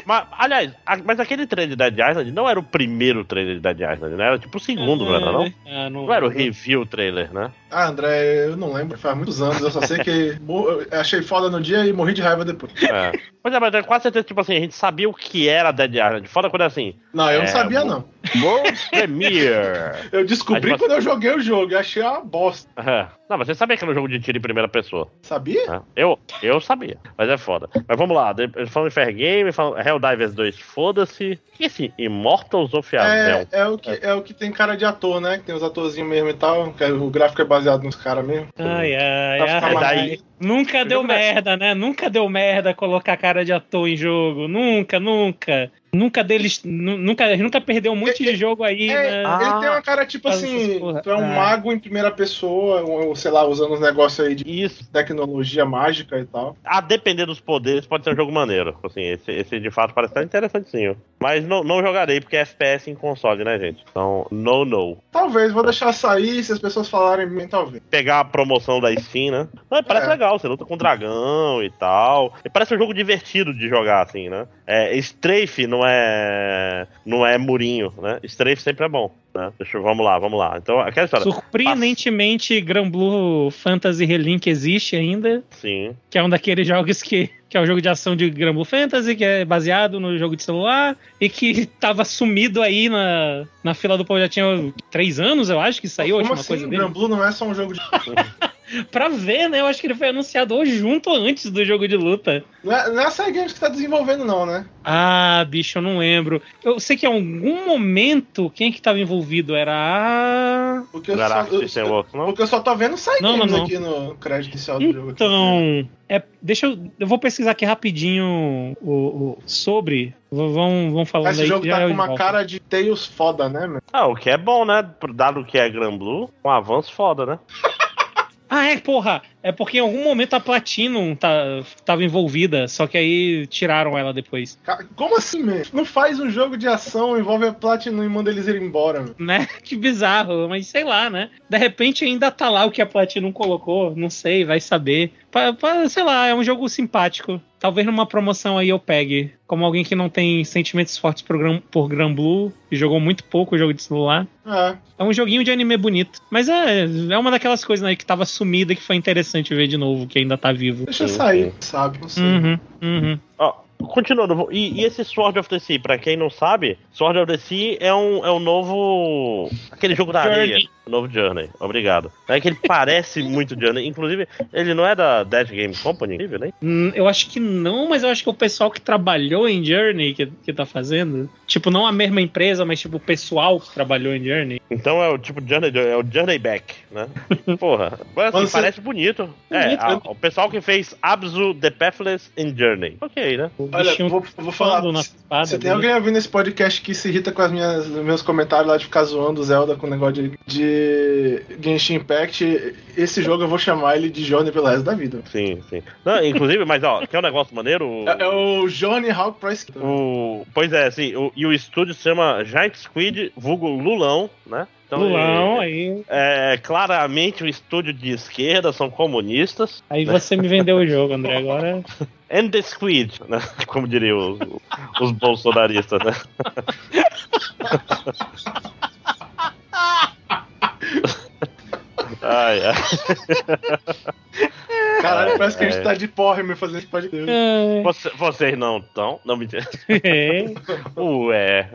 Mas, aliás, a- mas aquele trailer de Dead Island não era o primeiro trailer de Dead Island, né? Era tipo o segundo, não era não? Ah, não, Não era o review trailer, né? Ah, André, eu não lembro, faz muitos anos. Eu só sei que (laughs) eu achei foda no dia e morri de raiva depois. É. Pois é, mas é quase certeza, tipo assim, a gente sabia o que era Dead Island. Foda quando é assim. Não, eu não É, sabia, mo- não. World Premiere. (laughs) Eu descobri quando eu joguei o jogo e achei uma bosta. É. Não, mas você sabia que era um jogo de tiro em primeira pessoa. Sabia? Eu, eu sabia, mas é foda. Mas vamos lá, falando em Fair Game, falando Helldivers 2, foda-se. E assim, Immortals of Azel. É, é, o que, é o que tem cara de ator, né? Que tem os atorzinhos mesmo e tal. que o gráfico é baseado nos caras mesmo. Ai, ai, ai. ai. Nunca deu é- merda, né? Nunca deu merda colocar cara de ator em jogo. Nunca, nunca. Nunca deles. nu- Nunca, nunca perdeu um monte de jogo aí, É, né? Ah, ele tem uma cara tipo assim: tu é um Ah. mago em primeira pessoa, ou, sei lá, usando uns negócios aí de Isso, tecnologia mágica e tal. a depender dos poderes, pode ser um jogo maneiro. Assim, esse, esse de fato parece estar interessantinho. Mas não, não jogarei, porque é FPS em console, né, gente? Então, no, no. Talvez, vou deixar sair se as pessoas falarem bem, talvez. Pegar a promoção da Steam, né? Não, parece É. legal, você luta com dragão e tal. E parece um jogo divertido de jogar, assim, né? É, Strafe não é. Não é murinho, né? Strafe sempre é bom. Né? Deixa eu, vamos lá, vamos lá. Então, aquela história. Surpreendentemente, Gran Blue Fantasy Relink existe ainda, Sim. que é um daqueles jogos que, que é um jogo de ação de Gran Blue Fantasy, que é baseado no jogo de celular, e que tava sumido aí na, na fila do povo já tinha três anos, eu acho, que saiu a Como última assim? coisa dele. Não é só um jogo de. (laughs) Pra ver, né? Eu acho que ele foi anunciado junto ou antes do jogo de luta. Não é, não é a Sega Games que tá desenvolvendo, não, né? Ah, bicho, eu não lembro. Eu sei que em algum momento, quem que tava envolvido? Era a... Porque eu, só, eu, System Works, não? porque eu só tô vendo Sega Não, não, Games não. aqui no crédito inicial do jogo. aqui. Então, é, deixa eu. Eu vou pesquisar aqui rapidinho o, o- sobre. Vão, vão falando Esse aí. jogo que já tá eu com uma volto. cara de Tails foda, né, meu? Ah, o que é bom, né? Dado que é Gran Blue, um avanço foda, né? (laughs) Ah, é, porra! É porque em algum momento a Platinum tá, tava envolvida, só que aí tiraram ela depois. Como assim, meu? Não faz um jogo de ação, envolve a Platinum e manda eles ir embora, meu. Né? (laughs) Que bizarro, mas sei lá, né? De repente ainda tá lá o que a Platinum colocou, não sei, vai saber. Pa- pa- sei lá, é um jogo simpático. Talvez numa promoção aí eu pegue. Como alguém que não tem sentimentos fortes por Gran, por Gran Blue e jogou muito pouco o jogo de celular. É. É um joguinho de anime bonito. Mas é, é uma daquelas coisas né, que tava sumida que foi interessante ver de novo, que ainda tá vivo. Deixa Sim, sair, sim. sabe? Não sei. Uhum, uhum. Ó, continuando, e, e esse Sword of the Sea, pra quem não sabe, Sword of the Sea é um, é um novo. aquele jogo da Journey. areia. O novo Journey, obrigado. É que ele parece (laughs) muito Journey, inclusive, ele não é da Dead Game Company, né? Hum, Eu acho que não, mas eu acho que o pessoal que trabalhou em Journey que, que tá fazendo. Tipo, não a mesma empresa, mas tipo o pessoal que trabalhou em Journey. Então é o tipo Journey, é o Journey Back, né? (laughs) Porra, mas, assim, você- parece bonito. É, Bonito, a- né? o pessoal que fez Abzu The Pathless in Journey. Ok, né? Olha, bichinho vou, vou falar. espada. Se tem alguém ouvindo esse podcast que se irrita com as minhas, os meus comentários lá de ficar zoando o Zelda com o negócio de, de Genshin Impact, esse jogo eu vou chamar ele de Johnny pelo resto da vida. Sim, sim. Não, inclusive, mas ó, quer um negócio maneiro? É, é o Johnny Hawk Price. O, pois é, assim, o, e o estúdio se chama Giant Squid, vulgo Lulão, né? Então, Lulão, é, aí, é claramente um estúdio de esquerda, são comunistas. aí você me vendeu o jogo, André. (laughs) Agora. And the Squid, né? Como diriam os, os bolsonaristas, né? (laughs) Ai, ai. (laughs) Caralho, parece que a gente tá de porra me fazendo esse podcast. É. Você- vocês não estão? Não me entendo. É. (laughs) Ué.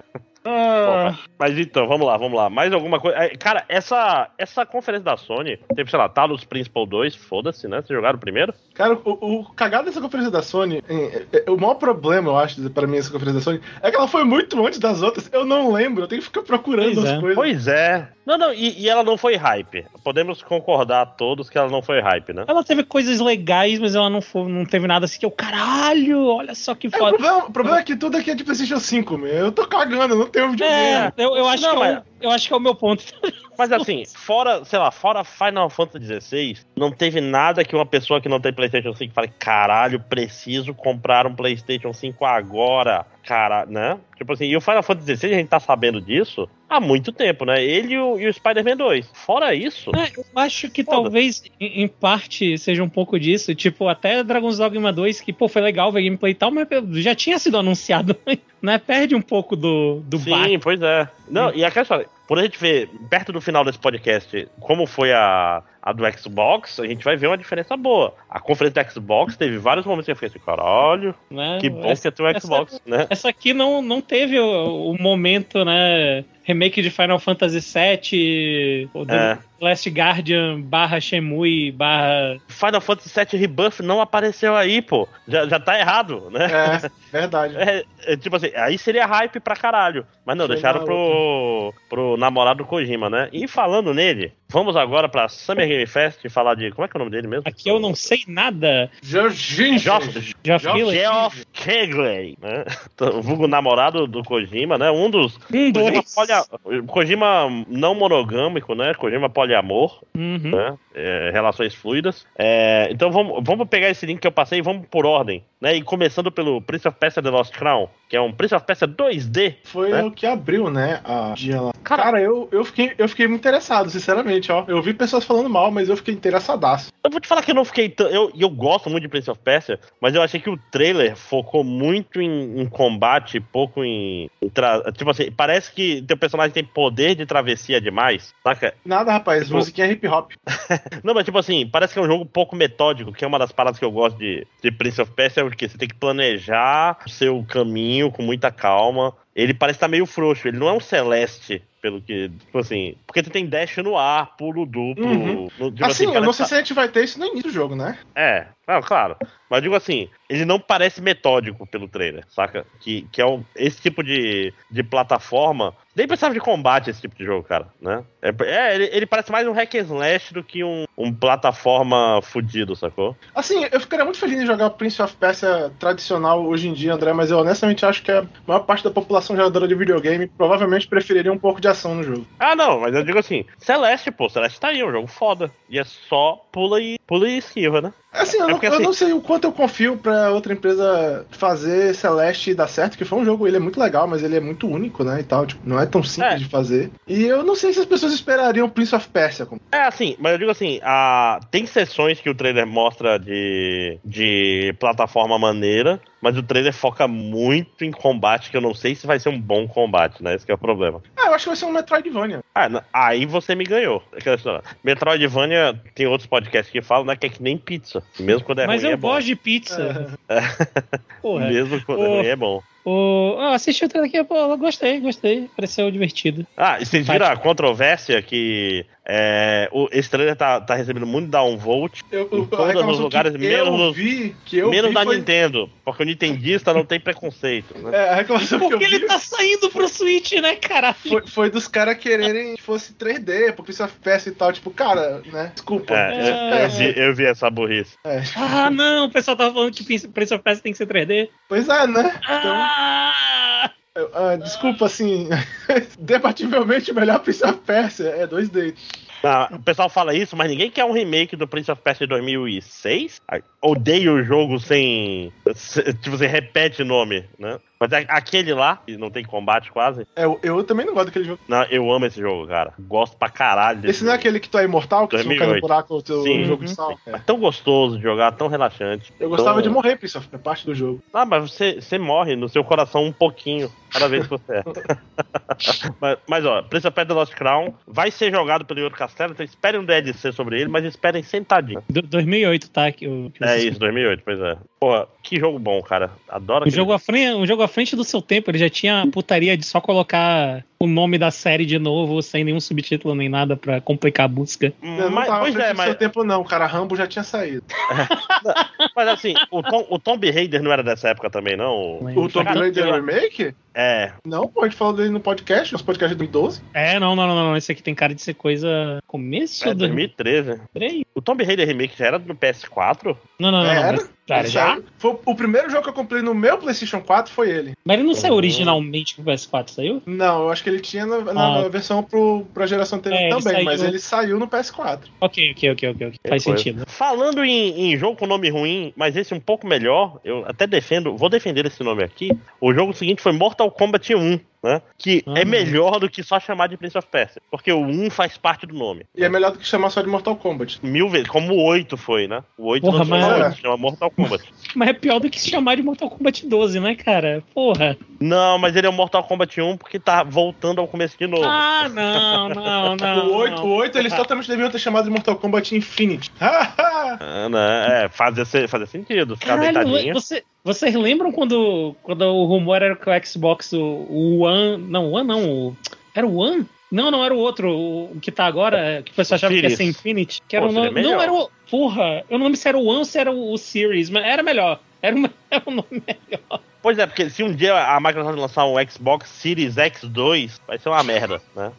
Ah, Mas então, vamos lá, vamos lá. Mais alguma coisa. É, Cara, essa, essa conferência da Sony, teve, sei lá, Talos Principal 2, foda-se, né? Vocês jogaram primeiro? Cara, o, o cagado dessa conferência da Sony, é, é, o maior problema, eu acho, pra mim, essa conferência da Sony, é que ela foi muito antes das outras. Eu não lembro, eu tenho que ficar procurando Pois as é. coisas. Pois é. Não, não, e, e ela não foi hype. Podemos concordar todos que ela não foi hype, né? Ela teve coisas legais, mas ela não, foi, não teve nada assim que eu, caralho, olha só que É, o, foda. problema, o problema é que tudo aqui é de PlayStation 5, meu. Eu tô cagando, eu não tenho videogame. É, eu, eu acho Não, que é o- mas- eu acho que é o meu ponto. (laughs) Mas assim, fora, sei lá, fora Final Fantasy XVI, não teve nada que uma pessoa que não tem PlayStation 5 fale, caralho, preciso comprar um PlayStation 5 agora, cara, né? Tipo assim, e o Final Fantasy XVI, a gente tá sabendo disso há muito tempo, né? Ele e o, e o Spider-Man 2. Fora isso, É, eu acho que Foda. talvez, em, em parte, seja um pouco disso. Tipo, até Dragon's Dogma 2, que, pô, foi legal ver gameplay e tal, mas já tinha sido anunciado, (laughs) né? Perde um pouco do, do Sim, bate. pois é. Não, e aquela história, por a gente ver perto do final desse podcast como foi a, a do Xbox, a gente vai ver uma diferença boa. A conferência do Xbox teve vários momentos que eu fiquei assim, caralho, né? que bom essa, que tem o Xbox, né? essa aqui não, não teve o, o momento, né? Remake de Final Fantasy VII, É. Last Guardian barra Shenmue barra... Final Fantasy VII Rebuff não apareceu aí, pô. Já, já tá errado, né? É, (laughs) verdade. É, é, tipo assim, aí seria hype pra caralho. Mas não, Foi deixaram pro, pro namorado Kojima, né? E falando nele, vamos agora pra Summer Game Fest e falar de. Como é que é o nome dele mesmo? Aqui eu não sei nada. Jorginho. Geoff, Keighley, né? (laughs) O vulgo namorado do Kojima, né? Um dos. Um, Kojima, dois. polia- Kojima não monogâmico, né? Kojima poliamor, Uhum. né? É, relações fluidas. É, então vamos, vamos pegar esse link que eu passei e vamos por ordem, né? E começando pelo Prince of Persia The Lost Crown, que é um Prince of Persia 2D. Foi É? o que abriu, né, a dia lá. Cara- Cara, eu, eu, fiquei, eu fiquei muito interessado, sinceramente, ó. Eu vi pessoas falando mal, mas eu fiquei interessadaço. Eu vou te falar que eu não fiquei tão. Eu, eu gosto muito de Prince of Persia, mas eu achei que o trailer focou muito em, em combate, pouco em. em tra- Tipo assim, parece que teu personagem tem poder de travessia demais, saca? Nada, rapaz, Tipo- musiquinha hip hop. (laughs) Não, mas tipo assim, parece que é um jogo pouco metódico, que é uma das paradas que eu gosto de, de Prince of Persia, é o que você tem que planejar o seu caminho com muita calma. Ele parece estar meio frouxo, ele não é um celeste, pelo que. Tipo assim. Porque você tem dash no ar, pulo duplo. Uhum. no- tipo assim, eu parece não sei tá- se a gente vai ter isso no início do jogo, né? É, não, claro. Mas digo assim, ele não parece metódico pelo trailer, saca? Que, que é um, esse tipo de, de plataforma. Nem precisava de combate esse tipo de jogo, cara, né? É, é, ele, ele parece mais um hack and slash do que um, um plataforma fudido, sacou? Assim, eu ficaria muito feliz em jogar Prince of Persia tradicional hoje em dia, André, mas eu honestamente acho que a maior parte da população jogadora de videogame provavelmente preferiria um pouco de ação no jogo. Ah, não, mas eu digo assim, Celeste, pô, Celeste tá aí, é um jogo foda. E é só pula e pula e esquiva, né? Assim, eu, É porque, eu assim- não sei o quanto eu confio pra outra empresa fazer Celeste dar certo, que foi um jogo, ele é muito legal, mas ele é muito único, né, e tal, tipo, não é tão simples É. de fazer. E eu não sei se as pessoas esperariam Prince of Persia. como- É assim, mas eu digo assim, a... tem sessões que o trailer mostra de, de plataforma maneira, mas o trailer foca muito em combate, que eu não sei se vai ser um bom combate, né? Esse que é o problema. Ah, eu acho que vai ser um Metroidvania. Ah, aí você me ganhou. História. Metroidvania tem outros podcasts que falam, né? Que é que nem pizza. Mesmo quando é Mas ruim, eu é bom. gosto de pizza. Porra. (laughs) Mesmo quando é Ô. ruim, é bom. O... Ah, assisti o trailer aqui, pô, gostei, gostei. Pareceu divertido. Ah, e vocês viram a controvérsia que é, o, esse trailer tá, tá recebendo muito downvote, Eu, Em a todos os lugares, que menos vi, que eu menos vi da foi- Nintendo, porque o nintendista não tem preconceito, né? É, a reclamação que eu Porque ele vi tá saindo pro Switch, né, caralho? foi, foi dos caras quererem que fosse 3D, porque Prince of Persia e tal, tipo, cara, né, desculpa. É, of eu, vi, eu vi essa burrice. é. Ah, não, o pessoal tava falando que Prince Prince of Persia tem que ser 3D. Pois é, né? Então, Ah! Ah, desculpa, assim, (laughs) debativelmente o melhor Prince of Persia é 2D. Ah, o pessoal fala isso, mas ninguém quer um remake do Prince of Persia de 2006. Ah, Odeio o jogo sem. se- Tipo, você repete nome, né? Mas é aquele lá, que não tem combate quase. É, eu, eu também não gosto daquele jogo. Não, eu amo esse jogo, cara. Gosto pra caralho desse Esse não é jogo. aquele que tu é imortal, que se não cai no 2008. buraco o teu Sim. jogo de sal? É. É tão gostoso de jogar, tão relaxante. Eu gostava de Tão- morrer, Prince of, é parte do jogo. Ah, mas você, você morre no seu coração um pouquinho cada vez que você é. (laughs) mas, mas, ó, Prince of Persia The Lost Crown vai ser jogado pelo Yuri Castelo, então esperem um DLC sobre ele, mas esperem sentadinho. Do- 2008, tá? Que, que É isso, 2008, pois é. Porra, que jogo bom, cara. Adoro Um aquele jogo, à frente, um jogo à frente do seu tempo, ele já tinha putaria de só colocar o nome da série de novo, sem nenhum subtítulo nem nada pra complicar a busca. Hum, Eu não mas, tava pois é, do mas, seu tempo, não, cara. Rambo já tinha saído. (laughs) mas assim, o, Tom, o Tomb Raider não era dessa época também, não? O Tomb Raider Remake? É, Não, pô, a gente falou dele no podcast, nosso podcast de 2012. É, não, não, não, não. Esse aqui tem cara de ser coisa. Começo é do. 2013. Peraí. O Tomb Raider Remake já era no PS4? Não, não, não. não, Era? mas- Cara, já? Foi o primeiro jogo que eu comprei no meu PlayStation 4 foi ele. Mas ele não saiu originalmente pro PS4, saiu? Não, eu acho que ele tinha na, na Ah. versão pro, pra geração anterior É, ele também, saiu- mas ele saiu no PS4. Ok, ok, ok, ok. ok. Faz Coisa. sentido. Falando em, em jogo com nome ruim, mas esse um pouco melhor, eu até defendo, vou defender esse nome aqui. O jogo seguinte foi Mortal Kombat 1, né? Que Ah. é melhor do que só chamar de Prince of Persia, porque o 1 faz parte do nome. E é melhor do que chamar só de Mortal Kombat. Mil vezes, como o 8 foi, né? O 8 Porra, não chama, mas- 8, chama Mortal Kombat. (laughs) Mas é pior do que se chamar de Mortal Kombat 12, né, cara? Porra. não, mas ele é o Mortal Kombat 1 porque tá voltando ao começo de novo. Ah, não, não, (laughs) não. o 8, não. o 8 eles totalmente deviam ter chamado de Mortal Kombat Infinity. (laughs) Ah, né? É, fazia, fazia sentido. Ficar Caralho, deitadinho. você, vocês lembram quando, quando o rumor era que o Xbox, o, o One. Não, o One não. O, era o One? Não, não, era o outro, o, o que tá agora, que o pessoal achava que ia ser. Infinity. Que era Pô, o nome. Não, era o. Porra, eu não lembro se era o One ou se era o, o Series, mas era melhor. Era, uma, (laughs) era um nome melhor. Pois é, porque se um dia a Microsoft lançar um Xbox Series X2, vai ser uma merda, né?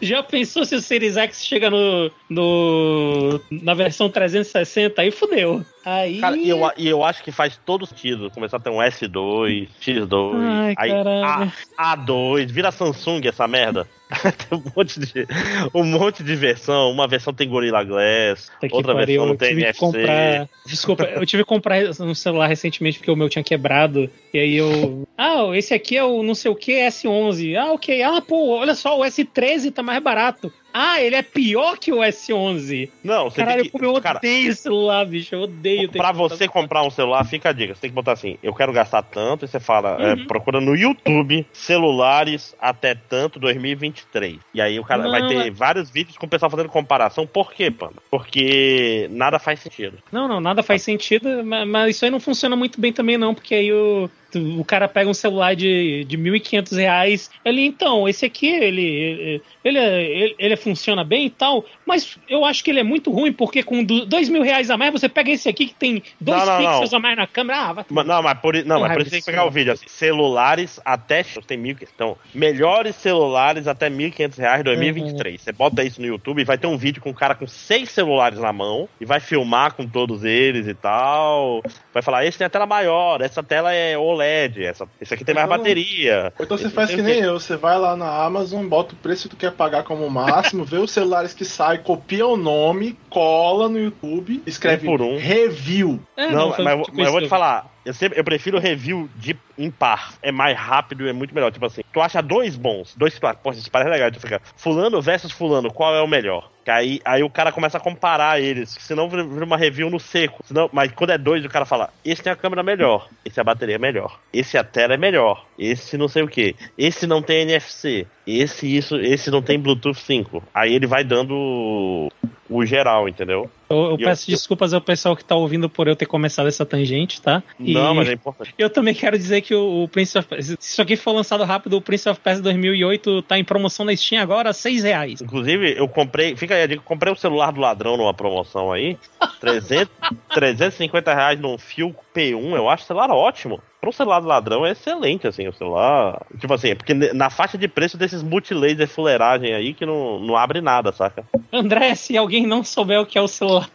Já pensou se o Series X chega no, no na versão 360? Aí fudeu. Aí. Cara, e eu, e eu acho que faz todo sentido começar a ter um S2, X2, Ai, aí caralho. A, A2, vira Samsung essa merda. (laughs) tem um monte, de, um monte de versão. Uma versão tem Gorilla Glass, que outra pariu, versão não tem NFC. comprar. Desculpa, eu tive que comprar um celular recentemente porque o meu tinha quebrado. E aí eu. Ah, esse aqui é o não sei o que S11. Ah, ok. Ah, pô, olha só, o S13 tá mais barato. Ah, ele é pior que o S11. Não, você Caralho, tem eu que. Cara, odeio esse celular, bicho. Eu odeio pra você comprar um celular, fica a dica. Você tem que botar assim: eu quero gastar tanto, e você fala, é, Uhum. procura no YouTube celulares até tanto 2023. E aí o cara Não, vai ter é- vários vídeos com o pessoal fazendo comparação. Por quê, Panda? Porque nada faz sentido. Não, não, nada faz sentido, ma- mas isso aí não funciona muito bem também, não, porque aí o, o cara pega um celular de, de 1.500 reais, ele, então, esse aqui, ele, ele, ele, ele, funciona bem e tal, mas eu acho que ele é muito ruim, porque com do- dois mil reais a mais, você pega esse aqui que tem dois Não, não, pixels não. a mais na câmera, ah, vai Mas- Não, mas por, não, mas por isso tem que pegar o vídeo. Assim, celulares até. Tem mil. Então, melhores celulares até 1.500 reais em 2023. Você bota isso no YouTube e vai ter um vídeo com um cara com seis celulares na mão e vai filmar com todos eles e tal. Vai falar: esse tem a tela maior, essa tela é OLED, essa, esse aqui tem mais Então- bateria. Ou então você faz não que nem eu, você vai lá na Amazon, bota o preço que tu quer pagar como máximo, vê os celulares que saem, copia o nome, cola no YouTube, escreve Um por um. review. É, não, foi mas, eu- tipo mas eu vou isso. te falar. Eu, sempre, eu prefiro review de impar. É mais rápido e é muito melhor. Tipo assim, tu acha dois bons, dois que tu acha, pô, isso parece legal. Tu fica, fulano versus fulano, qual é o melhor? Que aí, aí o cara começa a comparar eles. Senão vira uma review no seco. Senão, mas quando é dois, o cara fala: esse tem a câmera melhor, esse a bateria é melhor, esse a tela é melhor, esse não sei o que, esse não tem NFC, esse isso, esse não tem Bluetooth 5. Aí ele vai dando o geral, entendeu? Eu, eu E eu- peço desculpas ao pessoal que tá ouvindo por eu ter começado essa tangente, tá? E- Não, mas é importante. Eu também quero dizer que o, o Prince of Persia, se isso aqui for lançado rápido, o Prince of Persia 2008 tá em promoção na Steam agora 6 reais. Inclusive, eu comprei, fica comprei o celular do ladrão numa promoção aí, (laughs) 300, 350 reais num fio P1, eu acho celular ótimo. Para um celular do ladrão é excelente, assim, o celular. Tipo assim, é porque na faixa de preço desses multilaser fuleiragem aí que não, não abre nada, saca? André, se alguém não souber o que é o celular,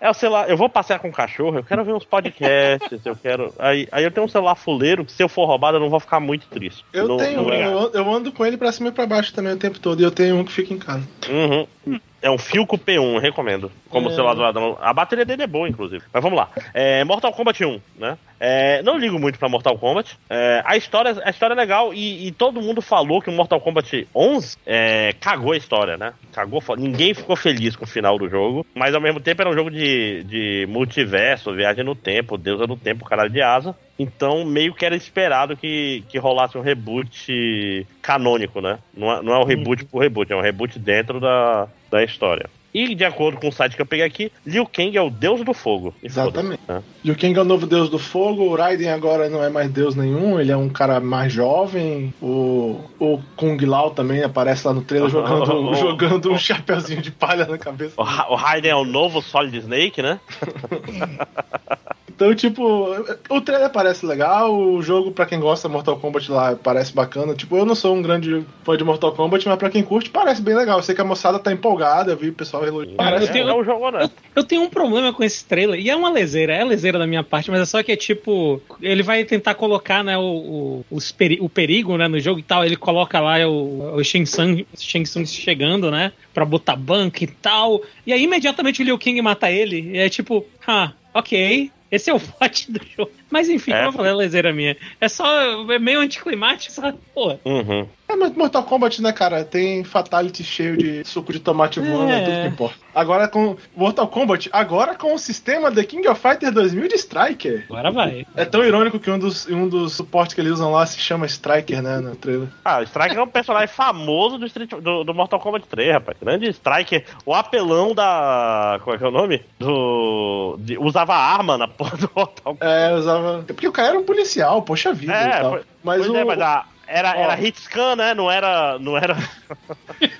É o celular, eu vou passear com o cachorro, eu quero ver uns podcasts, eu quero. Aí, aí eu tenho um celular fuleiro que se eu for roubado eu não vou ficar muito triste. Eu Não- tenho, não eu, eu ando com ele pra cima e pra baixo também o tempo todo, e eu tenho um que fica em casa. Uhum. É um Filco P1, recomendo. Como É. celular do ladrão. A bateria dele é boa, inclusive. Mas vamos lá. É, Mortal Kombat 1, né? É, não ligo muito pra Mortal Kombat. É, a, história, a história é legal e, e todo mundo falou que o Mortal Kombat 11 é, cagou a história, né? Cagou, ninguém ficou feliz com o final do jogo. Mas ao mesmo tempo era um jogo de, de multiverso, viagem no tempo, deusa no tempo, caralho de asa. Então, meio que era esperado que, que rolasse um reboot canônico, né? Não é, não é um reboot por reboot, é um reboot dentro da, da história. E de acordo com o site que eu peguei aqui, Liu Kang é o deus do fogo. Exatamente. né? Liu Kang é o novo deus do fogo, o Raiden agora não é mais deus nenhum, ele é um cara mais jovem. O, o Kung Lao também aparece lá no trailer (laughs) jogando, jogando um chapeuzinho de palha na cabeça. O, Ra- o Raiden é o novo Solid Snake, né? (laughs) Então, tipo, o trailer parece legal, o jogo, pra quem gosta de Mortal Kombat lá, parece bacana. Tipo, eu não sou um grande fã de Mortal Kombat, mas pra quem curte, parece bem legal. Eu sei que a moçada tá empolgada, eu vi o pessoal elogiando. Parece eu tenho- é um jogo Eu, honesto. eu tenho um problema com esse trailer, e é uma leseira, é leseira da minha parte, mas é só que é tipo, ele vai tentar colocar, né, o, o, os peri- o perigo, né, no jogo e tal, ele coloca lá o, o Shang Tsung, Shang Tsung chegando, né, pra botar banco e tal, e aí imediatamente o Liu Kang mata ele, e é tipo, ah, ok, esse é o plot do jogo. Mas enfim, É. como eu falei, é leseira minha. É só, é meio anticlimático, sabe? Pô, Uhum. É, mas Mortal Kombat, né, cara? Tem Fatality cheio de suco de tomate voando, é, É. tudo que importa. Agora com Mortal Kombat, agora com o sistema The King of Fighters 2000 de Striker. agora vai. É tão irônico que um dos, um dos suportes que eles usam lá se chama Striker, né, no trailer. Ah, o Striker é um personagem famoso do, Street, do, do Mortal Kombat 3, rapaz. Grande Striker. O apelão da. Como é que é o nome? Do. de- usava arma na porra do Mortal Kombat. É, usava. Porque o cara era um policial, poxa vida É, e Mas pois o. é, mas a- era, Ó. era hit scan, né? Não era. Não era.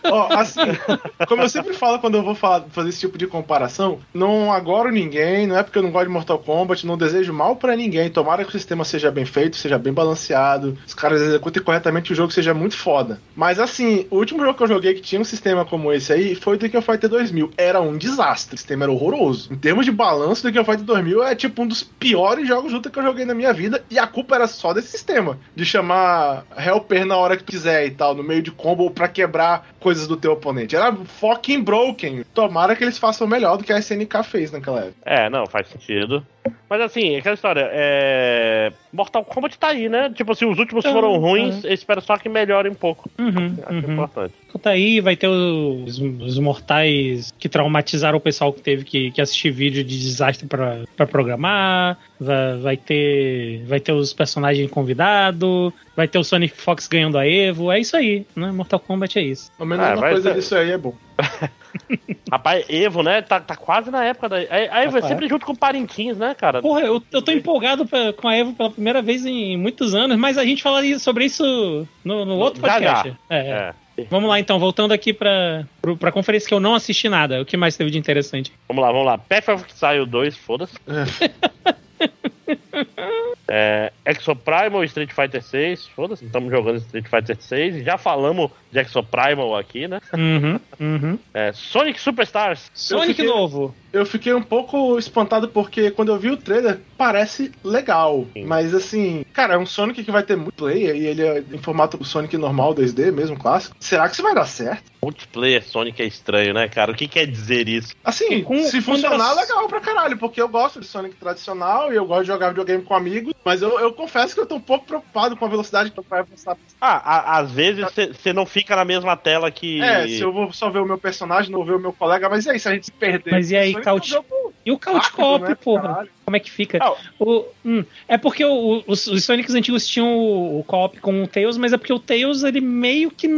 Ó, assim, como eu sempre falo quando eu vou falar- fazer esse tipo de comparação, não agoro ninguém, não é porque eu não gosto de Mortal Kombat, não desejo mal pra ninguém. Tomara que o sistema seja bem feito, seja bem balanceado, os caras executem corretamente o jogo seja muito foda. Mas assim, o último jogo que eu joguei que tinha um sistema como esse aí foi o The King of Fighter 2000. Era um desastre, o sistema era horroroso. Em termos de balanço, o The King of Fighter 2000 é tipo um dos piores jogos de luta que eu joguei na minha vida e a culpa era só desse sistema, de chamar Helper na hora que tu quiser e tal, no meio de combo pra quebrar coisas do teu oponente. Era fucking broken. Tomara que eles façam melhor do que a SNK fez naquela época. É, não, faz sentido. Mas assim, aquela história, é. Mortal Kombat tá aí, né? Tipo assim, os últimos Tá, foram tá. ruins, eu espero só que melhore um pouco. Uhum, Acho uhum. importante. Tá aí, vai ter os, os mortais que traumatizaram o pessoal que teve que, que assistir vídeo de desastre pra, pra programar. Vai, vai ter vai ter os personagens convidados. Vai ter o Sonic Fox ganhando a Evo. É isso aí, né? Mortal Kombat é isso. Ao menos Ah, uma coisa ser- disso aí é bom. (laughs) Rapaz, Evo, né? Tá, tá quase na época da. A, Evo é Rapaz. sempre junto com Parintins, né, cara? Porra, eu, eu tô empolgado pra- com a Evo pela primeira vez em muitos anos, mas a gente falaria sobre isso no, no outro Já, já. podcast. É, é. É. Vamos lá então, voltando aqui pra, pra conferência que eu não assisti nada. O que mais teve de interessante? Vamos lá, vamos lá. Path of Exile 2, foda-se. (laughs) É, Exoprimal Street Fighter 6, foda-se, estamos jogando Street Fighter 6. Já falamos de Exoprimal aqui, né? Uhum, uhum. É, Sonic Superstars. Sonic fiquei- novo. Eu fiquei um pouco espantado porque quando eu vi o trailer, parece legal. Sim. Mas assim, cara, é um Sonic que vai ter muito play e ele é em formato Sonic normal 2D, mesmo clássico. Será que isso vai dar certo? Multiplayer Sonic é estranho, né, cara? O que quer dizer isso? Assim, Com- se funcionar, era- legal pra caralho, porque eu gosto de Sonic tradicional e eu gosto de jogar videogame com amigos, mas eu, eu confesso que eu tô um pouco preocupado com a velocidade que vai avançar. Ah, a- às vezes você não fica na mesma tela que. É, se eu vou só ver o meu personagem, não ver o meu colega, mas e aí, se a gente se perder? Mas e aí, Couch? jogo E o Couch Cop, né, porra? caralho. Como é que fica? Ah, O- hum, é porque o- o- os, os Sonics antigos tinham o, o co-op com o Tails, mas é porque o Tails, ele meio que.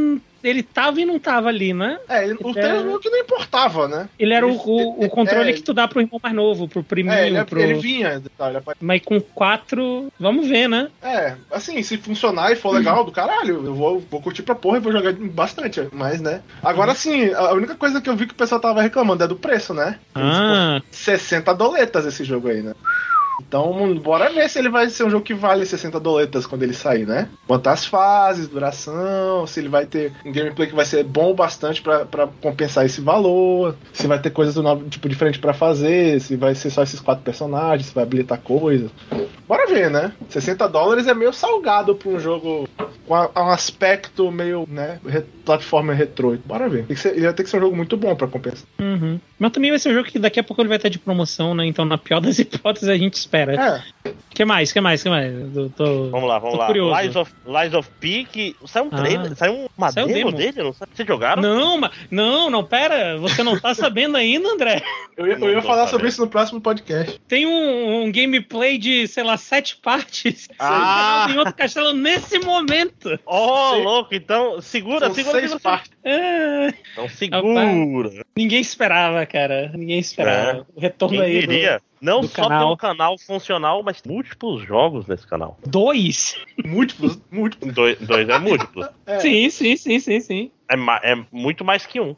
Ele tava e não tava ali, né? É, ele, o É. Tails meio que não importava, né? Ele era o, Ele- o, o controle é, que tu dá pro irmão mais novo, pro priminho, É, ele, pro. ele vinha, tá, ele apare- Mas com quatro. Vamos ver, né? É, assim, se funcionar e for legal do caralho, eu vou, vou curtir pra porra e vou jogar bastante, mas, né? Agora sim, a única coisa que eu vi que o pessoal tava reclamando é do preço, né? Ah, 60 doletas esse jogo aí, né? Então, bora ver se ele vai ser um jogo que vale 60 doletas quando ele sair, né? Quantas fases, duração, se ele vai ter um gameplay que vai ser bom bastante pra compensar esse valor, se vai ter coisas do novo, tipo diferente pra fazer, se vai ser só esses quatro personagens, se vai habilitar coisas. bora ver, né? 60 dólares é meio salgado pra um jogo com a- um aspecto meio, né, plataforma retrô. Bora ver. Ele vai ter que ser um jogo muito bom pra compensar. Uhum. Mas também vai ser um jogo que daqui a pouco ele vai estar de promoção, né? Então, na pior das (laughs) hipóteses, a gente espera. É, que mais? que mais? que mais? Eu tô- Vamos lá, vamos tô lá. curioso. Lies of, Lies of P, que saiu um Ah. trailer, saiu uma Saiu demo, demo. dele, não sabe? Vocês jogaram? Não, mas não, não, pera. Você não tá sabendo ainda, André? (laughs) eu, ia- eu Não ia tô falar sabendo. sobre isso no próximo podcast. Tem um, um gameplay de, sei lá, sete partes. (laughs) Ah! Em outro castelo nesse momento. Oh, louco, então segura, São segura. seis segura. partes. É, Então segura. ninguém esperava, cara. Ninguém esperava. É. O retorno Quem aí. do- diria? Não do só canal. tem um canal funcional, mas múltiplos jogos nesse canal. Dois? Múltiplos, múltiplos. Dois, dois é múltiplos. (laughs) É, Sim, sim, sim, sim, sim. É, é muito mais que um,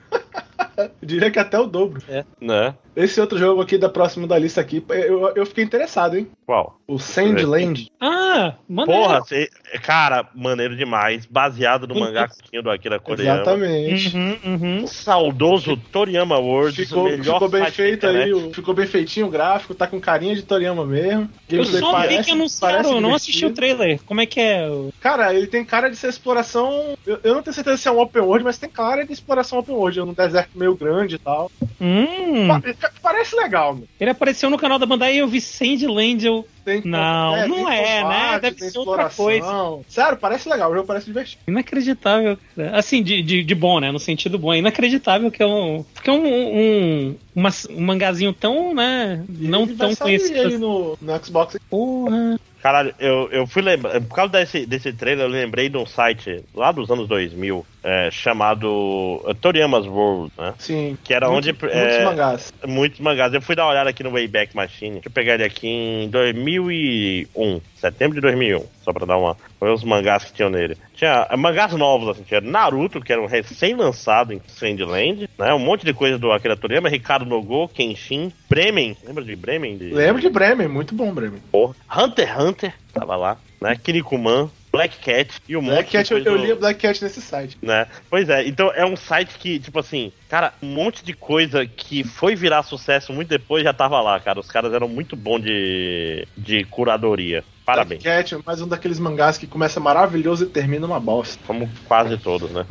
eu diria que até o dobro. né? Esse outro jogo aqui da próxima da lista aqui, eu, eu fiquei interessado, hein? Qual? O Sandland. Ah, mano. Porra, cê- cara, maneiro demais. Baseado no mangá que tinha do Akira Koriyama. Exatamente. Uhum, uhum. Saudoso Toriyama Worlds, Ficou, melhor ficou bem feito aí, o- ficou bem feitinho o gráfico, tá com carinha de Toriyama mesmo. Eu só vi parece- que anunciaram, eu não assisti o trailer. Como é que é? Cara, ele tem cara de ser exploração. Eu, eu não tenho certeza se é um open world, mas tem cara de exploração open world. É um deserto meio grande e tal. Hum, Pa- Parece legal, meu. ele apareceu no canal da Bandai e eu vi Sandland. Eu... Tem, Não, não tem é, combate, né? Deve ser outra exploração. Sério, parece legal. O jogo parece divertido. Inacreditável, cara. Assim, de, de, de bom, né? No sentido bom. É inacreditável que é um. Porque é um, um, uma- um mangazinho tão, né? Não ele vai tão conhecido. aí no, no Xbox. Porra. Caralho, eu, eu fui lembrar. Por causa desse, desse trailer, eu lembrei de um site lá dos anos 2000 é, chamado Toriyama's World, né? Sim. Que era Muito- onde. Muitos é, mangás. muitos mangás. Eu fui dar uma olhada aqui no Wayback Machine. Deixa eu pegar ele aqui em 2001. Setembro de 2001. Só pra dar uma. Foi os mangás que tinham nele. Tinha eh, mangás novos, assim. Tinha Naruto, que era um recém-lançado em Sandland. Né? Um monte de coisa do Akira Toriyama. Ricardo Nogô, Kenshin. Bremen. Lembra de Bremen? De... Lembro de Bremen, muito bom Bremen. Porra. Hunter x Hunter. Tava lá. Né? Kinnikuman. Black Cat. E monte Black Cat, eu, coisa eu do- li Black Cat nesse site. né? Pois é, então é um site que, tipo assim, cara, um monte de coisa que foi virar sucesso muito depois já tava lá, cara. Os caras eram muito bons de, de curadoria. Parabéns. Cat, mais um daqueles mangás que começa maravilhoso e termina uma bosta. Como quase todos, né?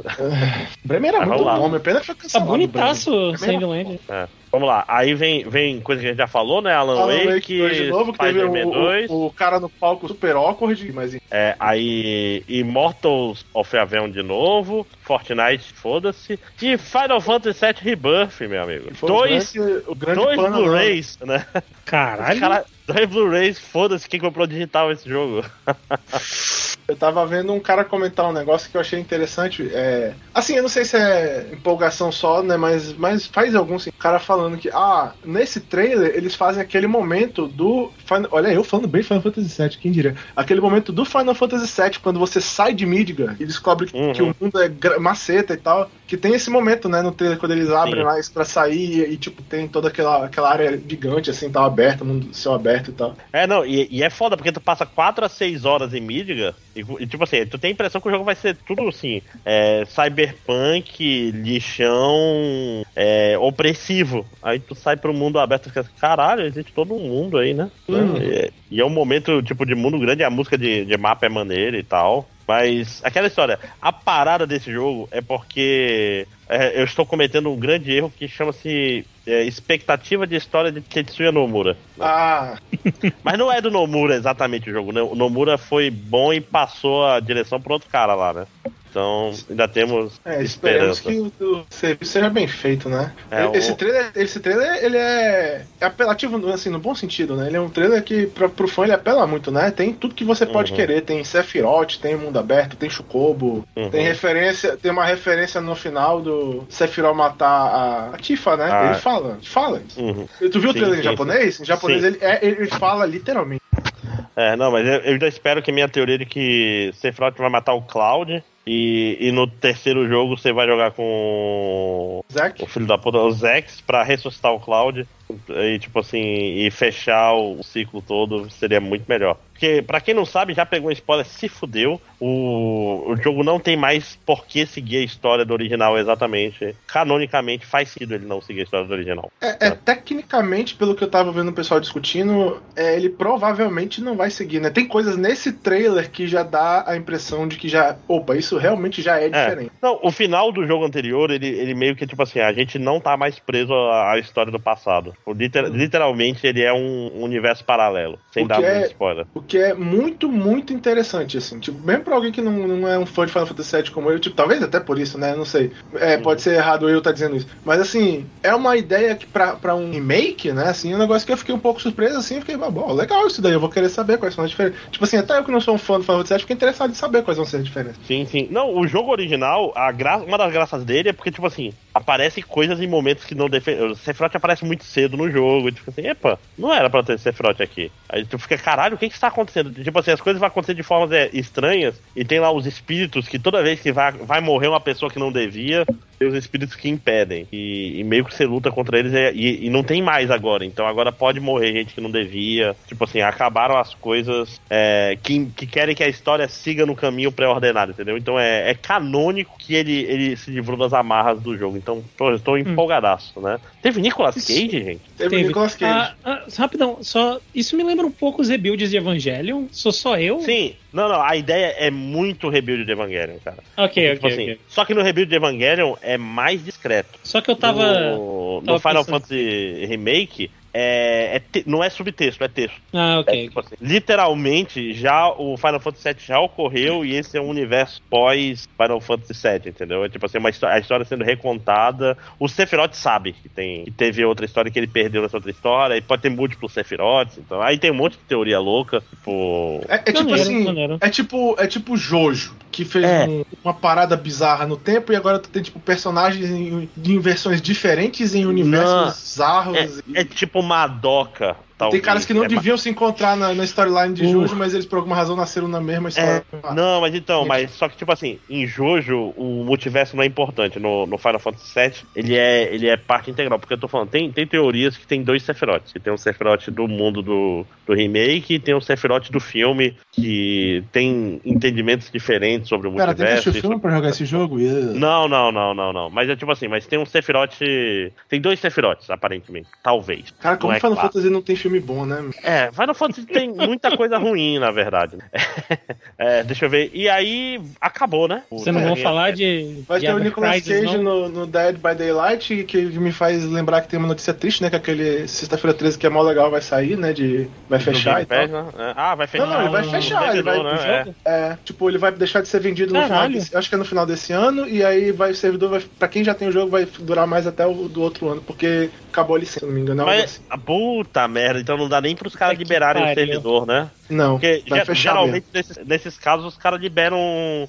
Bremen era Ah, muito lá. pena que foi Tá cancelado. bonitaço o Bremen. Bremen Sandland. É. Vamos lá, aí vem, vem coisa que a gente já falou, né? Alan, Alan Wake, Wake 2 de novo, que teve o, 2, o, o cara no palco super awkward, mas é, aí Immortals of Avion de novo, Fortnite, foda-se, e Final Fantasy VII Rebirth, meu amigo. Dois, o grande, o grande dois Blu-rays, né? Caralho. Cara, dois Blu-rays, foda-se quem comprou digital esse jogo. (laughs) Eu tava vendo um cara comentar um negócio que eu achei interessante. É... Assim, eu não sei se é empolgação só, né? Mas, mas faz algum sim. O cara falando que, ah, nesse trailer eles fazem aquele momento do. Final... Olha, eu falando bem Final Fantasy VII, quem diria? Aquele momento do Final Fantasy VII, quando você sai de Midgar e descobre que, Uhum. que o mundo é maceta e tal. Que tem esse momento, né, no trailer, quando eles abrem Sim. lá pra sair e, e, tipo, tem toda aquela, aquela área gigante, assim, tal, aberta, mundo céu aberto e tal. É, não, e, e é foda porque tu passa 4 a 6 horas em Midgar e, e, tipo assim, tu tem a impressão que o jogo vai ser tudo assim, é, cyberpunk, lixão, é, opressivo. Aí tu sai pro mundo aberto e fica assim, caralho, existe todo um mundo aí, né? Hum. E, e é um momento, tipo, de mundo grande, a música de, de mapa é maneira e tal. Mas aquela história, a parada desse jogo é porque é, eu estou cometendo um grande erro que chama-se é, expectativa de história de Tetsuya Nomura. Ah, (laughs) Mas não é do Nomura exatamente o jogo, né? O Nomura foi bom e passou a direção pro outro cara lá, né? Então ainda temos É, esperemos esperança. que o, o serviço seja bem feito, né? É, esse, o- trailer, esse trailer, ele é, apelativo, assim, no bom sentido, né? Ele é um trailer que, pra, pro fã, ele apela muito, né? Tem tudo que você pode Uhum. querer. Tem Sephiroth, tem mundo aberto, tem Chocobo, Uhum. tem referência, tem uma referência no final do Sephiroth matar a, a Tifa, né? Ah. Ele fala, fala isso. Uhum. Tu viu o Sim, trailer em sim, japonês? Em japonês Sim. ele, é, ele fala literalmente. É, não, mas eu, eu ainda espero que minha teoria de que Sephiroth vai matar o Cloud e, e no terceiro jogo você vai jogar com Zack? o filho da puta, o Zex, pra ressuscitar o Cloud e, tipo assim, e fechar o ciclo todo seria muito melhor. Porque, pra quem não sabe, já pegou um spoiler, se fudeu. O, o jogo não tem mais por que seguir a história do original exatamente. Canonicamente, faz sentido ele não seguir a história do original. É, é, tecnicamente, pelo que eu tava vendo o pessoal discutindo, é, ele provavelmente não vai seguir, né? Tem coisas nesse trailer que já dá a impressão de que já. Opa, isso realmente já é diferente. É. Não, o final do jogo anterior, ele, ele meio que, tipo assim, a gente não tá mais preso à, história do passado. O liter, literalmente, ele é um, um universo paralelo, sem O dar é- spoiler. O que é muito, muito interessante, assim. Tipo, mesmo pra alguém que não, não é um fã de Final Fantasy VII como eu, tipo, talvez até por isso, né? Não sei. É, pode ser errado eu estar dizendo isso. Mas, assim, é uma ideia que pra, pra um remake, né? Assim, um negócio que eu fiquei um pouco surpreso, assim. Fiquei, ah, bom, legal isso daí. Eu vou querer saber quais são as diferenças. Tipo assim, até eu que não sou um fã do Final Fantasy VII, fiquei interessado em saber quais vão ser as diferenças. Sim, sim. Não, o jogo original, a gra... uma das graças dele é porque, tipo assim, aparece coisas em momentos que não defende. O Sephiroth aparece muito cedo no jogo. E tu fica assim, epa, não era pra ter Sephiroth aqui. Aí tu fica, caralho, o que que está acontecendo? Tipo assim, as coisas vão acontecer de formas é, estranhas. E tem lá os espíritos que toda vez que vai, vai morrer uma pessoa que não devia, tem os espíritos que impedem. E, e meio que você luta contra eles e, e não tem mais agora. Então agora pode morrer gente que não devia. Tipo assim, acabaram as coisas é, que, que querem que a história siga no caminho pré-ordenado, entendeu? Então é, é canônico que ele, ele se livrou das amarras do jogo. Então, pô, eu tô empolgadaço, né? Teve Nicolas Cage, gente? Teve, Teve. Nicolas Cage. Ah, ah, rapidão, só. Isso me lembra um pouco os rebuilds de Evangelion. Sou só eu? Sim, não, não, a ideia é muito rebuild de Evangelion, cara. Ok, Tipo ok, assim, ok. Só que no rebuild de Evangelion é mais discreto. Só que eu tava. No, tava no Final pensando- Fantasy Remake, é, é te- não é subtexto, é texto. Ah, É, ok. tipo assim, literalmente, já o Final Fantasy VII já ocorreu e esse é um universo pós Final Fantasy VII, entendeu? É tipo assim, uma a história sendo recontada. O Sephiroth sabe que, tem, que teve outra história que ele perdeu nessa outra história, e pode ter múltiplos Sephiroths, então aí tem um monte de teoria louca, tipo... É, é tipo assim, maneiro. é tipo, é tipo Jojo, que fez É. um- uma parada bizarra no tempo e agora tu tem tipo personagens em, em versões diferentes em universos Não. bizarros. É, é tipo Madoka, talvez. Tem caras que não é, deviam se encontrar na, na storyline de Uh. Jojo, mas eles por alguma razão nasceram na mesma história. É, não, mas então, mas só que tipo assim, em Jojo o multiverso não é importante. No, no Final Fantasy VII, ele é, ele é parte integral. Porque eu tô falando, tem, tem teorias que tem dois Sephiroths. Que tem um Sephiroth do mundo do, do remake e tem um Sephiroth do filme que tem entendimentos diferentes sobre o Cara, tem que multiverso. assistir o filme pra jogar esse jogo? Yeah. Não, não, não, não, não. Mas é tipo assim, mas tem um Sephiroth. Tem dois Sephiroths, aparentemente. Talvez. Cara, como é Final claro. Fantasy não tem filme bom, né? É, Final Fantasy tem muita coisa ruim, na verdade. (laughs) É, deixa eu ver. E aí, acabou, né? Você não vão É, falar de. Vai ter o Nicolas Cage no, no Dead by Daylight, que me faz lembrar que tem uma notícia triste, né? Que aquele Sexta-feira 13 que é mó legal vai sair, né? De, vai fechar e tal. Pass, né? É. Ah, vai fechar. Não, não, ele vai fechar, ele vai- né? jogo? É, tipo, ele vai deixar de ser vendido no final desse, acho que é no final desse ano, e aí vai o servidor, vai, pra quem já tem o jogo, vai durar mais até o do outro ano, porque acabou a licença, se não me engano. É. é Mas, assim. a puta merda, então não dá nem pros caras que liberarem o servidor, né? Não, Porque vai ge- fechar geralmente nesses, nesses casos os caras liberam.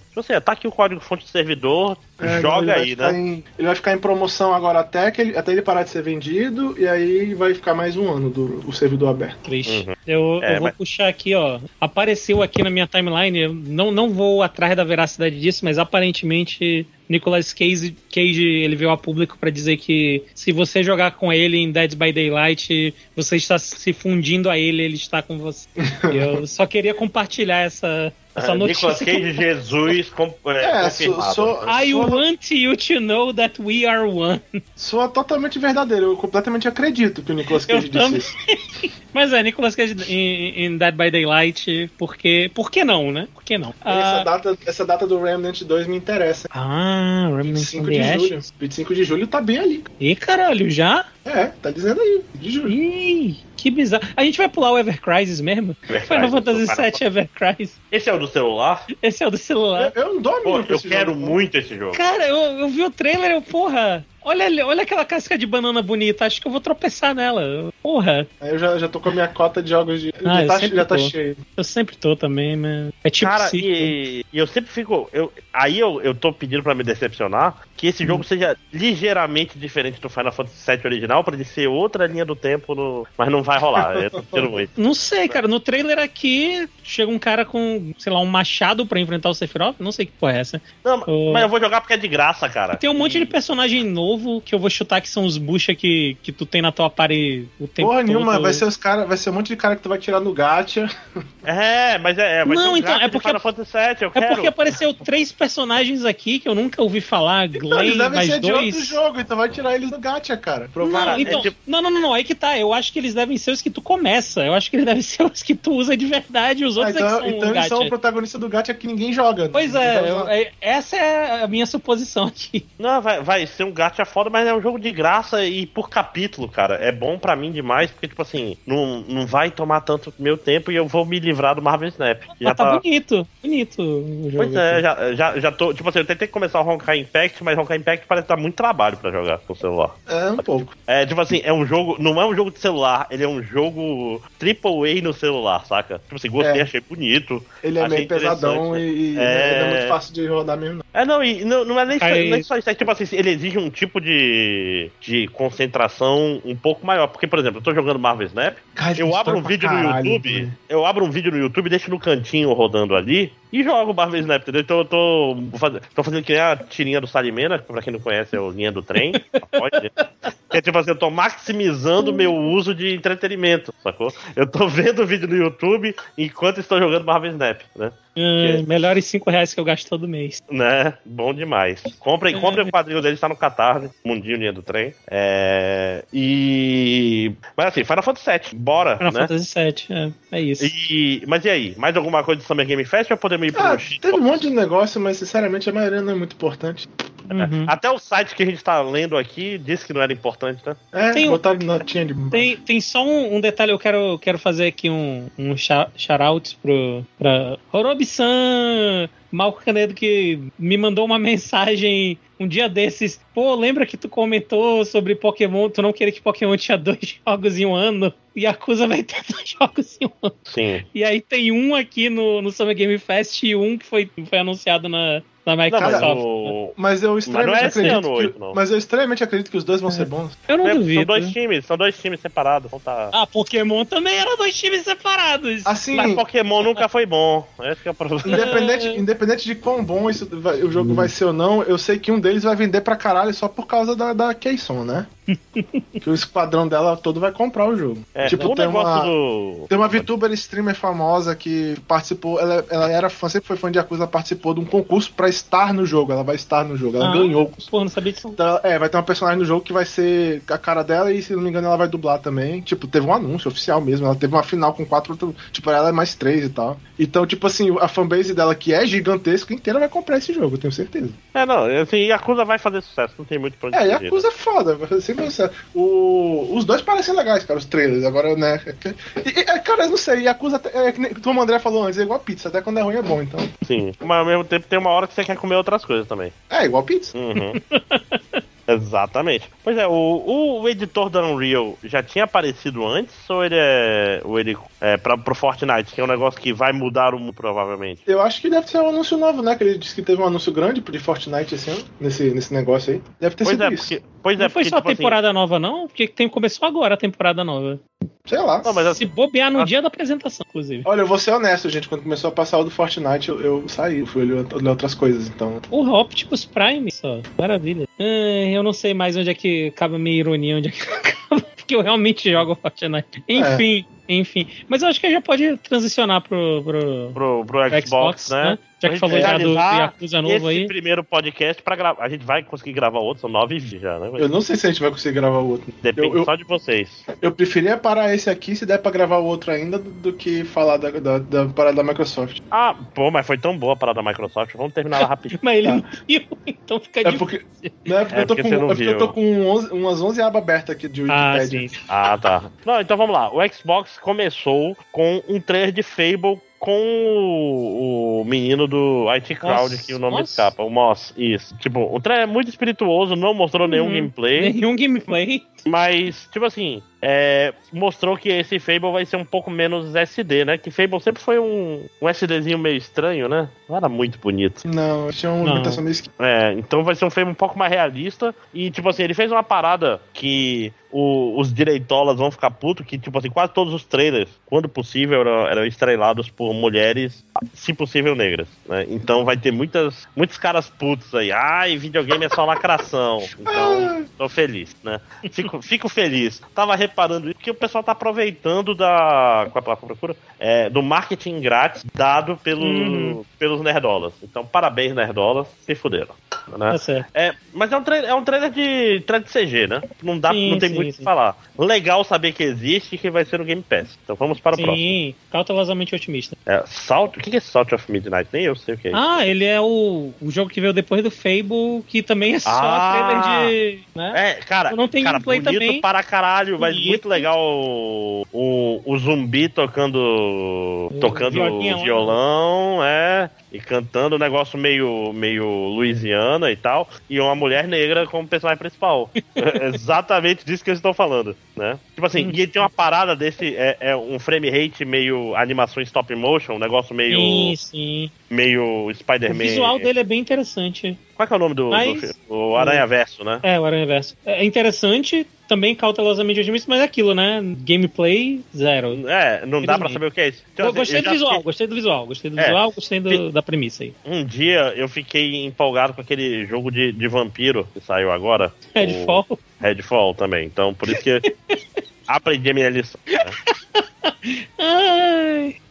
Tipo assim, tá aqui o código-fonte do servidor. É, ele joga vai aí, ficar né? em- ele vai ficar em promoção agora até, que ele, até ele parar de ser vendido, e aí vai ficar mais um ano do o servidor aberto. Triste. Uhum. Eu, É, eu vou mas- puxar aqui, ó. Apareceu aqui na minha timeline, eu não, não vou atrás da veracidade disso, mas aparentemente Nicolas Cage, Cage ele veio a público pra dizer que se você jogar com ele em Dead by Daylight, você está se fundindo a ele, ele está com você. (laughs) eu só queria compartilhar essa, essa Ah, notícia. Nicolas Cage Jesus com, é, É, sou- confirmado. sou- I want you to know that we are one. Soa totalmente verdadeiro, eu completamente acredito que o Nicolas Cage Eu disse também. isso. (laughs) Mas é, Nicolas Cage em, em Dead by Daylight, porque. Por que não, né? Por que não? Essa, Ah, data, essa data do Remnant 2 me interessa. ah Remnant 25 from de julho. Ashes. 25 de julho tá bem ali. Ih, caralho, já? É, tá dizendo aí, de julho. Ih, que bizarro. A gente vai pular o Ever Crisis mesmo? Ever Final Fantasy VII Ever Crisis. Esse é o do celular? Esse é o do celular. Eu, eu não dou a Pô, eu quero jogo. muito esse jogo. Cara, eu, eu vi o trailer, eu, porra. Olha, olha aquela casca de banana bonita, acho que eu vou tropeçar nela. Porra, Aí eu já, já tô com a minha cota de jogos de. Ah, eu já tá, sempre já tá tô. cheio. eu sempre tô também, mas. É tipo Cara, e, e eu sempre fico. Eu, aí eu, eu tô pedindo pra me decepcionar, que esse jogo seja ligeiramente diferente do Final Fantasy VII original, pra ele ser outra linha do tempo, no... mas não vai rolar. Eu tô muito. (laughs) Não sei, cara. No trailer aqui, chega um cara com, sei lá, um machado pra enfrentar o Sephiroth. Não sei que porra é essa. Não, Oh. mas eu vou jogar porque é de graça, cara. Tem um monte de personagem novo que eu vou chutar que são os bucha que, que tu tem na tua party o tempo Porra todo. nenhuma, vai ser os cara, vai ser um monte de cara que tu vai tirar no gacha. (laughs) É, mas é, é vai Não, ser um então, é porque- Final Fantasy VII, eu É quero. porque apareceu três personagens aqui que eu nunca ouvi falar. (laughs) Então, eles Glenn, devem mais ser de outro dois. jogo, então vai tirar eles do gacha, cara. Não, Provavelmente. então, é tipo- não, não, não, não, aí que tá. Eu acho que eles devem ser os que tu começa. Eu acho que eles devem (laughs) ser os que tu usa de verdade. Os Ah, outros é então que são então um eles são o protagonista do gacha que ninguém joga. né? Pois Então, é, eu- é- essa é a minha suposição aqui. Não, vai, vai ser um gacha foda, mas é um jogo de graça e por capítulo, cara. É bom pra mim demais, porque, tipo assim, não, não vai tomar tanto meu tempo e eu vou me livrar do Marvel Snap. Já Mas tá tá- bonito, bonito o jogo. Pois é, já, já, já tô. Tipo assim, eu tentei começar o Honkai Impact, mas Honkai Impact parece dar muito trabalho pra jogar com o celular. É, um pouco. É, tipo assim, é um jogo. Não é um jogo de celular, ele é um jogo AAA no celular, saca? Tipo assim, gostei, É. achei bonito. Ele é Achei meio pesadão e, É. não é muito fácil de rodar mesmo. Não. É, não, e não, não é nem só, Aí- não é só isso, é tipo assim, ele exige um tipo de, de concentração um pouco maior. Porque, por exemplo, eu tô jogando Marvel Snap, Cara, eu abro um história pra vídeo no caralho, YouTube, né? eu abro um vídeo no YouTube, deixo no cantinho rodando ali e jogo Marvel Snap, entendeu? Então eu tô, faz- tô fazendo que nem a tirinha do Salimena, pra quem não conhece é o linha do trem. (laughs) pode. Que é tipo assim, eu tô maximizando o meu uso de entretenimento, sacou? Eu tô vendo o vídeo no YouTube enquanto estou jogando Marvel Snap, né? Hum, melhores 5 reais que eu gasto todo mês. Né? Bom demais. Comprem, comprem o quadrinho dele, está no Catarse, Mundinho Linha do Trem. É... E. Mas assim, Final Fantasy VII, bora, Final né? Fantasy VII, é, é isso. E... Mas e aí? Mais alguma coisa do Summer Game Fest ou podemos ir pro Ah, X? teve um monte de negócio, mas sinceramente a maioria não é muito importante. Uhum. Até o site que a gente tá lendo aqui disse que não era importante, né? É, Tem um- botaram notinha de. Tem, tem só um, um detalhe, eu quero, quero fazer aqui um, um shout- shout-out pro, pra Horobi-san, Malco Canedo, que me mandou uma (laughs) mensagem um dia desses. Pô, lembra que tu comentou sobre Pokémon, tu não queria que Pokémon tinha (laughs) dois jogos em um ano? E a Acusa vai ter (laughs) dois jogos em um ano. Sim. E aí tem um aqui no, no Summer Game Fest e um que foi, foi anunciado na, na Não, mas Microsoft. o... Mas eu extremamente não é esse acredito. ano que, oito, não. Mas eu extremamente acredito que os dois vão ser bons. Eu não É, duvido. São dois times, são dois times separados. Então tá... Ah, Pokémon também era dois times separados. Assim, Mas Pokémon nunca foi bom. Esse que é o problema. independente, (laughs) independente de quão bom isso vai- o jogo vai ser ou não, eu sei que um deles vai vender pra caralho só por causa da, da Keyson, né? (laughs) que o esquadrão dela todo vai comprar o jogo. É, tipo, o tem uma, do. tem uma VTuber streamer famosa que participou, ela, ela era fã, sempre foi fã de Yakuza, participou de um concurso pra estar no jogo. Ela vai estar no jogo, ela Ah. ganhou. Pô, não sabia disso. Então, é, vai ter uma personagem no jogo que vai ser a cara dela e, se não me engano, ela vai dublar também. Tipo, teve um anúncio oficial mesmo. Ela teve uma final com quatro. Tipo, ela é mais três e tal. Então, tipo assim, a fanbase dela, que é gigantesca, inteira vai comprar esse jogo, eu tenho certeza. É, não, assim, Yakuza vai fazer sucesso, não tem muito pra onde É, Yakuza é foda, sempre sincero. o, Os dois parecem legais, cara, os trailers. Agora, né. E, e, é, cara, eu não sei, Yakuza, é, que nem- como o André falou antes, é igual pizza. Até quando é ruim é bom, então. Sim. Mas ao mesmo tempo tem uma hora que você quer comer outras coisas também. É, igual pizza. Uhum. (laughs) Exatamente. Pois é, o, o editor da Unreal já tinha aparecido antes ou ele é. Ou ele é pra, pro Fortnite, que é um negócio que vai mudar o mundo provavelmente? Eu acho que deve ser um anúncio novo, né? Que ele disse que teve um anúncio grande de Fortnite esse ano, nesse, nesse negócio aí. Deve ter Pois sido é, isso. porque. Pois é, não foi porque, só a tipo assim, temporada nova, não? Porque tem, começou agora a temporada nova. Sei lá. Não, mas assim, Se bobear no Ah. dia da apresentação, inclusive. Olha, eu vou ser honesto, gente. Quando começou a passar o do Fortnite, eu, eu saí, eu fui olhar outras coisas, então. Porra, Optimus Prime só. Maravilha. Ah, eu não sei mais onde é que acaba a minha ironia, onde é que (laughs) acaba. Porque eu realmente jogo Fortnite. Enfim, enfim. Mas eu acho que já pode transicionar pro, pro, pro, pro pro Xbox, né? Já que falou gente já do finalizar Yakuza novo Esse aí. primeiro podcast pra gravar. A gente vai conseguir gravar outro, são nove já, né? Eu não sei se a gente vai conseguir gravar o outro. Depende eu- eu- só de vocês. Eu preferia parar esse aqui, se der pra gravar o outro ainda, do, do que falar da, da, da parada da Microsoft. Ah, pô, mas foi tão boa a parada da Microsoft. Vamos terminar ela rapidinho. (laughs) Mas ele Tá. não viu, então fica É difícil. porque, não, é porque, É eu, tô porque com, você não é porque eu tô com 11 umas 11 abas abertas aqui de Ah, Wikipedia. sim. Ah, tá. Não, então vamos lá. O Xbox começou com um trailer de Fable com o, o menino do IT Crowd, Moss? que o nome Moss? escapa, o Moss, isso. Tipo, o trailer é muito espirituoso, não mostrou nenhum Uhum. gameplay, Nenhum gameplay. mas, tipo assim, é, mostrou que esse Fable vai ser um pouco menos SD, né? Que Fable sempre foi um, um SDzinho meio estranho, né? Não era muito bonito. Não, tinha uma movimentação meio esquisita. É, então vai ser um Fable um pouco mais realista. E, tipo assim, ele fez uma parada que o- os direitolas vão ficar putos, que, tipo assim, quase todos os trailers, quando possível, eram, eram estrelados por mulheres, se possível, negras. Né? Então vai ter muitas, muitos caras putos aí. Ai, videogame é só lacração. Então, tô feliz, né? Fico, fico feliz. Tava reparando isso, porque o pessoal tá aproveitando da. Qual é a palavra procuro? É, do marketing grátis dado pelo, Uhum. pelos nerdolas. Então, parabéns, nerdolas, se fuderam. Né? Tá. É, mas é um, trailer, é um trailer de, trailer de CG, né? Não, dá, Sim, não tem sim, muito sim. que falar. Legal saber que existe e que vai ser no Game Pass. Então vamos para o próximo. Sim, cautelosamente otimista. É, Salt, o que é Salt of Midnight? Nem eu sei o que é. Ah, ele é o, o jogo que veio depois do Fable, que também é só Ah. trailer de. Né? É, cara, Não tem cara bonito também. para caralho, mas Bonito. muito legal o, o, o zumbi tocando tocando violinha lá. violão, é, e cantando um negócio meio, meio Louisiana e tal, e uma mulher negra como personagem principal. (laughs) É exatamente disso que eles estão falando, né? Tipo assim, e tem uma parada desse, é, é um frame rate meio animação stop motion, um negócio meio, Sim, sim. Meio O Spider-Man. visual dele é bem interessante. Qual é, que é o nome do, do Mas- filme? O Aranha Verso, né? É, o Aranha Verso. É interessante, também cautelosamente otimista, mas é aquilo, né? Gameplay, zero. É, não dá pra saber o que é isso. Então, Eu assim, gostei do visual, fiquei- gostei do visual, gostei do É. visual, gostei do- Fi- da premissa aí. Um dia eu fiquei empolgado com aquele jogo de, de vampiro que saiu agora. o Redfall. Redfall também. Então, por isso que (laughs) aprendi a minha lição. né?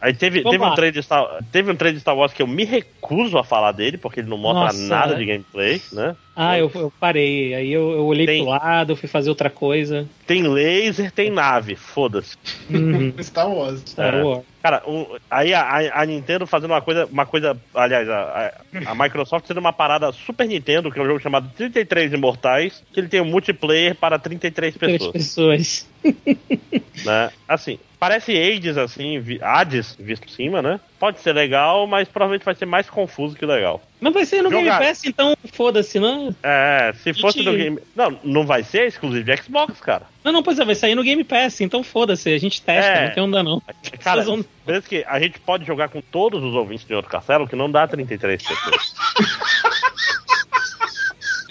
Aí teve, Vamos teve, um trailer de Star, teve um trailer de Star Wars que eu me recuso a falar dele, porque ele não mostra Nossa, nada é. de gameplay, né? Ah eu, eu parei. Aí eu, eu olhei Tem- pro lado, eu fui fazer outra coisa. Tem laser, tem nave, foda-se. Uhum. (laughs) Star Wars. Star É. Wars. Cara, um- aí a, a- Nintendo fazendo uma coisa, uma coisa, aliás, a, a- Microsoft sendo uma parada Super Nintendo, que é um jogo chamado 33 Imortais, que ele tem um multiplayer para 33 Três pessoas, pessoas. né? Assim, parece Hades, assim, Hades, visto por cima, né? Pode ser legal, mas provavelmente vai ser mais confuso que legal. Mas vai ser no Jogar. Game Pass, então foda-se, né? É, se fosse Gente. no game... Não, não vai ser exclusivo de Xbox, cara. Não, não, pois é, vai sair no Game Pass, então foda-se, a gente testa, É. não tem onda não. (laughs) Cara, vão- pensa que a gente pode jogar com todos os ouvintes de outro castelo, que não dá 33 pessoas. (laughs)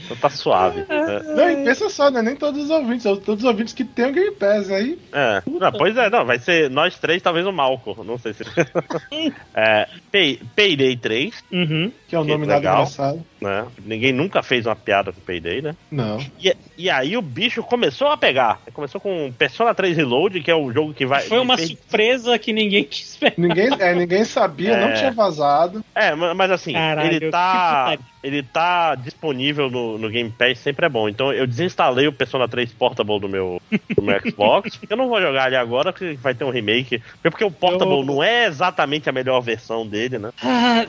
então tá suave. né? Não, e pensa só, né? Nem todos os ouvintes, todos os ouvintes que tem o Game Pass aí. É. Não, pois é, não, vai ser nós três, talvez o Malco. Não sei se. (laughs) é, Pay- Payday 3, Uhum. Que é um Que nome nada legal. engraçado. Né? Ninguém nunca fez uma piada com Payday, né? Não. E, e aí o bicho começou a pegar. Começou com Persona 3 Reload, que é o jogo que vai. Foi uma fez- surpresa que ninguém (laughs) quis esperar. Ninguém, é, ninguém sabia, É. não tinha vazado. É, ma- mas assim, Caralho, ele tá. Ele tá disponível no, no Game Pass, sempre é bom. Então eu desinstalei o Persona 3 Portable do meu, do meu (laughs) Xbox. porque eu não vou jogar ele agora, porque vai ter um remake. Porque o Portable Eu- não é exatamente a melhor versão dele, né? Ah.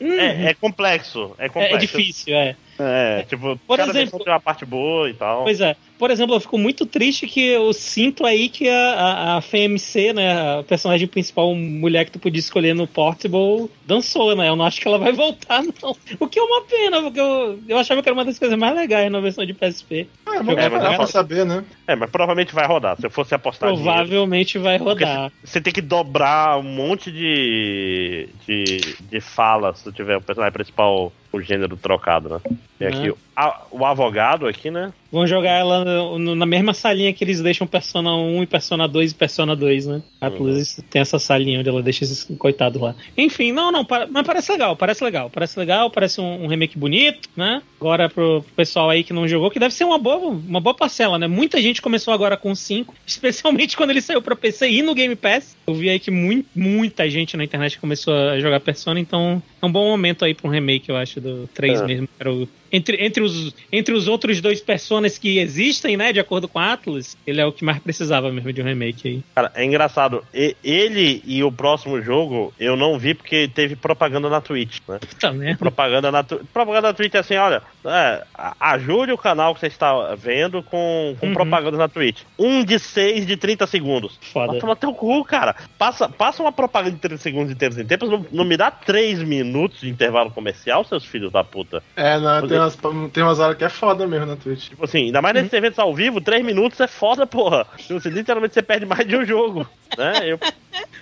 É, é complexo. É É, complexo. é difícil, é. É, tipo, Por exemplo- uma parte boa e tal. Pois é. Por exemplo, eu fico muito triste que eu sinto aí que a, a, a FMC, né, a personagem principal, mulher que tu podia escolher no Portable, dançou, né? Eu não acho que ela vai (laughs) voltar, não. O que é uma pena, porque eu, eu achava que era uma das coisas mais legais na versão de PSP. Ah, vamos Jogar esperar com pra saber, né? É, mas provavelmente vai rodar. Se eu fosse apostar dinheiro. Provavelmente vai Porque rodar. Você tem que dobrar um monte de, de, de falas se tu tiver o personagem principal, o gênero trocado, né? Tem aqui Né? O, a- o advogado aqui, né? Vão jogar ela no- na mesma salinha que eles deixam Persona 1 e Persona 2 e Persona 2, né? A Uhum. Atlus tem essa salinha onde ela deixa esses coitados lá. Enfim, não, não, pa- mas parece legal, parece legal, parece legal, parece um, um remake bonito, né? Agora pro, pessoal aí que não jogou, que deve ser uma boa, uma boa parcela, né? Muita gente começou agora com 5, (laughs) especialmente quando ele saiu pra PC e no Game Pass. Eu vi aí que mui- muita gente na internet começou a jogar Persona, então é um bom momento aí pra um remake, eu acho, do 3 É. mesmo. que era o- entre, entre, os, entre os outros dois personagens que existem, né, de acordo com a Atlas, ele é o que mais precisava mesmo de um remake aí. Cara, é engraçado. E- ele e o próximo jogo eu não vi porque teve propaganda na Twitch, né? Puta merda. Propaganda na, propaganda na Twitch é assim, olha, é, ajude o canal que você está vendo com, com Uhum. propaganda na Twitch. Um de seis de 30 segundos. Foda. Vai tomar teu cu, cara. Passa, passa uma propaganda de 30 segundos em tempos em tempos, não, não me dá 3 minutos de intervalo comercial, seus filhos da puta. É, não, tem umas, tem umas horas que é foda mesmo na Twitch. Tipo assim, ainda mais nesses eventos ao vivo, 3 minutos é foda, porra. Tipo, Você, literalmente você perde mais de um jogo, né? Eu-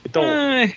Então,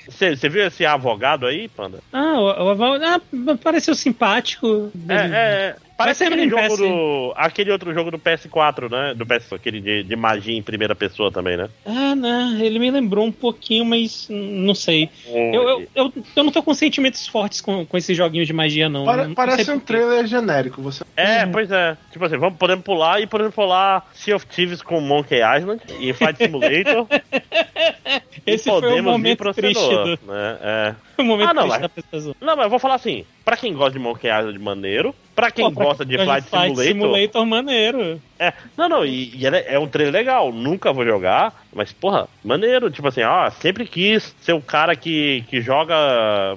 você você viu esse advogado aí, Panda? ah, o, o Aval ah, pareceu simpático. É, é, parece ser aquele jogo do. Aquele outro jogo do PS4, né? Do PS, aquele de, de magia em primeira pessoa também, né? Ah, não, ele me lembrou um pouquinho, mas não sei. Eu, eu, eu, eu não tô com sentimentos fortes com, com esses joguinhos de magia, não. Pare- Não- parece um trailer genérico. Você É, pois é. Tipo assim, vamos, podemos pular e podemos pular Sea of Thieves com Monkey Island e Flight Simulator. (laughs) Esse e foi o podemos ir momento pro triste do- né? É. (laughs) O momento Ah, não, triste mas- da pessoa. Não, mas eu vou falar assim, pra quem gosta de Monkey Island maneiro, pra quem Pô, pra gosta de Flight, Simulator, Simulator maneiro. É, não, não, e, e é, é um trailer legal, nunca vou jogar, mas porra, maneiro, tipo assim, ó, sempre quis ser o cara que, que joga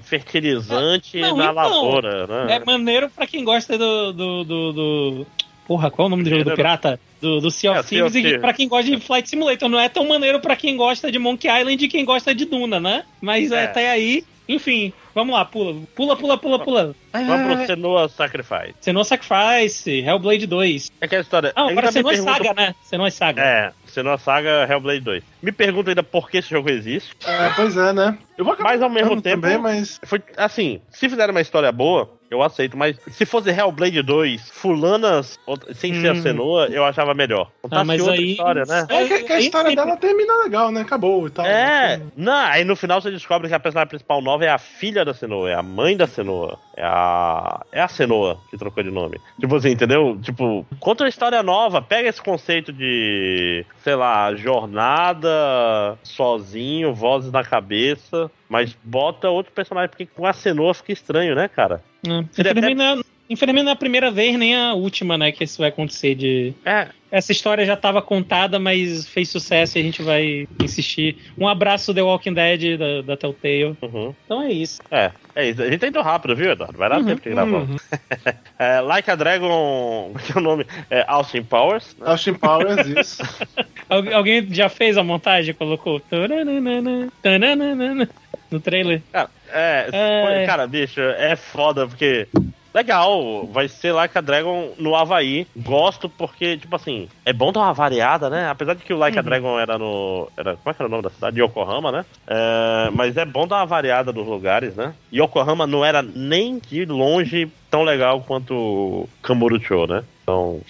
fertilizante Não, na então, lavoura, né? É maneiro pra quem gosta do. do, do, do- Porra, qual é o nome do jogo do pirata? Do, do Sea of É, Thieves e Thieves. pra quem gosta de Flight Simulator. Não é tão maneiro pra quem gosta de Monkey Island e quem gosta de Duna, né? Mas É. até aí, enfim, vamos lá, pula. Pula, pula, pula, pula. Ai, Vamos ai, pro. Senua Sacrifice. Senua Sacrifice, Hellblade 2. É aquela história. Ah, agora Senua perguntam- Saga, né? Senua Saga. É, Senua Saga Hellblade 2. Me pergunta ainda por que esse jogo existe. É, pois é, né? Eu vou acabar Mas ao mesmo tempo- também, mas Foi assim, se fizer uma história boa, eu aceito, mas se fosse Hellblade 2, fulanas sem ser a Hum. Senua, eu achava melhor. Contasse Ah, mas outra aí- história, né? é que, que a história dela termina legal, né? Acabou e tal. É, não, aí no final você descobre que a personagem principal nova é a filha da Senua, é a mãe da Senua, é a. É a Senua que trocou de nome. Tipo assim, entendeu? Tipo, conta uma história nova, pega esse conceito de, sei lá, jornada sozinho, vozes na cabeça, mas bota outro personagem, porque com a Senua fica estranho, né, cara? É. Infelizmente, não é- infelizmente não é a primeira vez, nem a última, né, que isso vai acontecer de... É, Essa história já estava contada, mas fez sucesso e a gente vai insistir. Um abraço The Walking Dead da, da Telltale. uhum. Então é isso. É, é isso. A gente tá indo rápido, viu, Eduardo? Vai dar Uhum, tempo de gravar. uhum. (laughs) É, like a Dragon, (laughs) que é o nome? É Austin Powers. né? Austin Powers, (laughs) isso. Algu- alguém já fez a montagem? Colocou no trailer? Cara, é, É. pô, cara, bicho, é foda, porque. Legal, vai ser Like a Dragon no Havaí. Gosto porque, tipo assim, é bom dar uma variada, né? Apesar de que o Like a Uhum. Dragon era no. Era, como é que era o nome da cidade? Yokohama, né? É, mas é bom dar uma variada nos lugares, né? Yokohama não era nem de longe tão legal quanto Kamurocho, né? Então,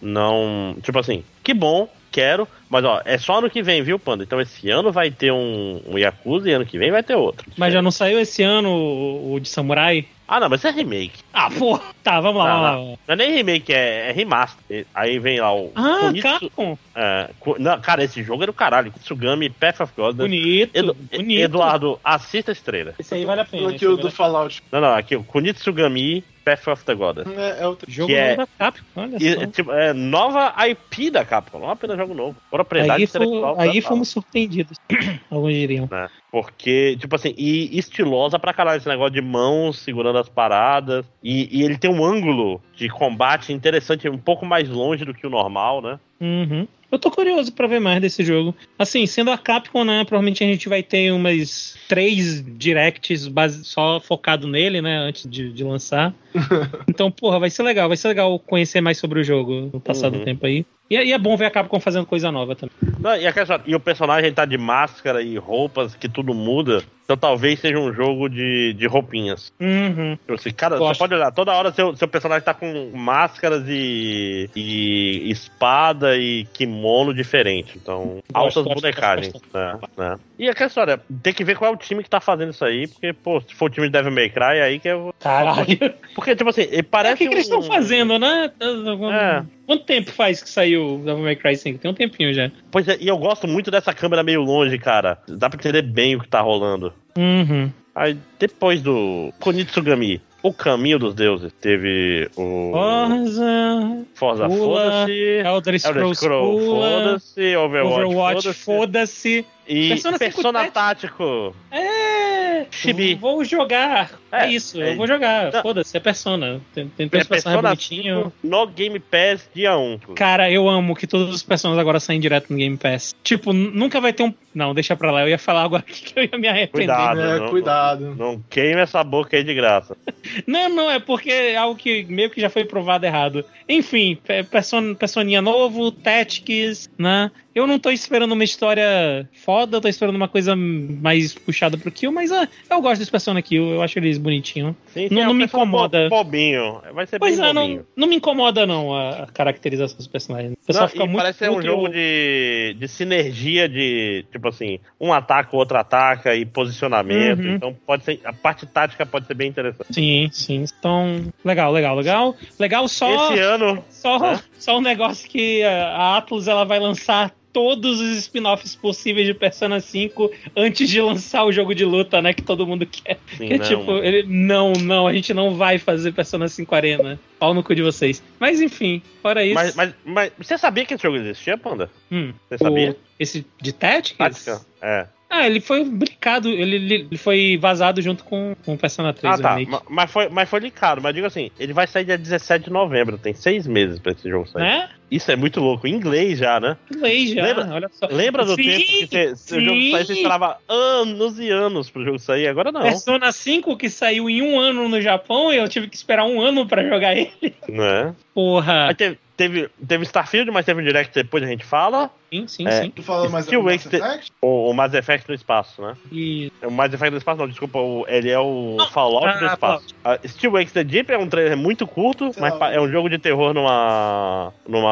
não. Tipo assim, que bom, quero, mas ó, é só ano que vem, viu, Panda? Então esse ano vai ter um, um Yakuza e ano que vem vai ter outro. Mas já não saiu esse ano o, o de Samurai? Ah, não, mas isso é remake. Ah, pô! Tá, vamos lá, Não, vamos lá. Não é nem remake, é, é remaster. Aí vem lá o. Ah, Kunitsu- Capcom! é, não, cara, esse jogo é do caralho. Tsugami, Path of God. Bonito, Edu- bonito. Eduardo, assista a estrela. Esse aí vale a pena. Aqui o do a Fallout. Não, não, aqui o Kunitsugami, Path of the Goddess. É, é outro. Jogo que é- novo da Capcom, olha E, só. é, tipo, é nova IP da Capcom, não é apenas jogo novo. Propriedade Aí, intelectual. da aí fomos surpreendidos. (coughs) Alguns diriam. né? Porque, tipo assim, e estilosa pra caralho esse negócio de mãos segurando as paradas. E, e ele tem um ângulo de combate interessante, um pouco mais longe do que o normal, né? Uhum. Eu tô curioso pra ver mais desse jogo. Assim, sendo a Capcom, né? Provavelmente a gente vai ter umas três directs base- só focado nele, né? Antes de, de lançar. (laughs) então, porra, vai ser legal. Vai ser legal conhecer mais sobre o jogo no passar do Uhum. tempo aí. E, e é bom ver a Capcom fazendo coisa nova também. Não, e, aquela história, e o personagem tá de máscara e roupas que tudo muda. Então talvez seja um jogo de, de roupinhas. Uhum. Tipo assim, cara, Gosto. você pode olhar, toda hora seu, seu personagem tá com máscaras e, e espada e kimono diferente. Então, altas gosto, bonecagens. gosto, né, né. E aquela história, tem que ver qual é o time que tá fazendo isso aí, porque, pô, se for o time de Devil May Cry, aí que eu. Caralho. Porque, tipo assim, ele É, parece. o que, que eles estão fazendo, né? É. Quanto tempo faz que saiu o Devil May Cry 5? Tem um tempinho já. Pois é, e eu gosto muito dessa câmera meio longe, cara. Dá pra entender bem o que tá rolando. Uhum. Aí, depois do Konitsugami, o caminho dos deuses, teve o Forza, Forza, foda-se, Elder Scrolls, Scroll, Pula, foda-se, Overwatch, Overwatch, foda-se, foda-se. e Persona Persona, 5 Tático. É! Chibi. Vou jogar É, É, isso, é eu vou jogar. Não. Foda-se, é Persona. Tem, tem É três personagens Persona bonitinhos. 5 no Game Pass dia 1. inclusive. Cara, eu amo que todos os personagens agora saem direto no Game Pass. Tipo, nunca vai ter um. Não, deixa pra lá. Eu ia falar algo aqui (laughs) que eu ia me arrepender. Cuidado. É, não- cuidado. Não queime essa boca aí de graça. (laughs) Não, não, é porque é algo que meio que já foi provado errado. Enfim, pe- person, Personinha novo, Tactics, né? Eu não tô esperando uma história foda, eu tô esperando uma coisa mais puxada pro Kill, mas ah, eu gosto dos Persona Kill, eu acho eles bonitinhos. Sim, Não- é não me incomoda. bo- Bobinho. Vai ser Pois é, não, bobinho. não me incomoda não a caracterização dos personagens. O pessoal Não, fica muito parece ser um jogo de, de sinergia de, tipo assim, um ataca, o outro ataca e posicionamento. Uhum. Então pode ser. A parte tática pode ser bem interessante. Sim, sim. Então, legal, legal, legal. Legal só... Esse ano. Só, né? só um negócio que a a Atlus ela vai lançar todos os spin-offs possíveis de Persona 5 antes de lançar o jogo de luta, né? Que todo mundo quer. Sim, Que é não. tipo, ele, não, não, a gente não vai fazer Persona 5 Arena. Pau no cu de vocês. Mas enfim, fora isso. Mas, mas, mas você sabia que esse jogo existia, Panda? hum, Você sabia? o- esse de Tactics? Tática? É. Ah, ele foi brincado, ele, ele- foi vazado junto com, com o Persona 3 Ah, tá. remake. Ma- Mas foi, mas foi linkado. Mas digo assim, ele vai sair dia 17 de novembro. Tem seis meses pra esse jogo sair. Né? Isso é muito louco. Em inglês já, né? Inglês já, Lembra- olha só. Lembra do Sim, tempo que você, se o jogo sair, você esperava anos e anos pro jogo sair? Agora não. Persona 5 que saiu em um ano no Japão e eu tive que esperar um ano pra jogar ele. Né? Porra. Aí teve, teve, teve Starfield, mas teve um direct depois a gente fala. Sim, sim, É. sim. Tu falou mais Steel do Mass Effect? O, o Mass Effect no espaço, né? E O Mass Effect no espaço, não, desculpa, o- ele é o Não, Fallout ah, do espaço. A Steel Wakes the Deep é um trailer muito curto, Sei mas lá. é um jogo de terror numa, numa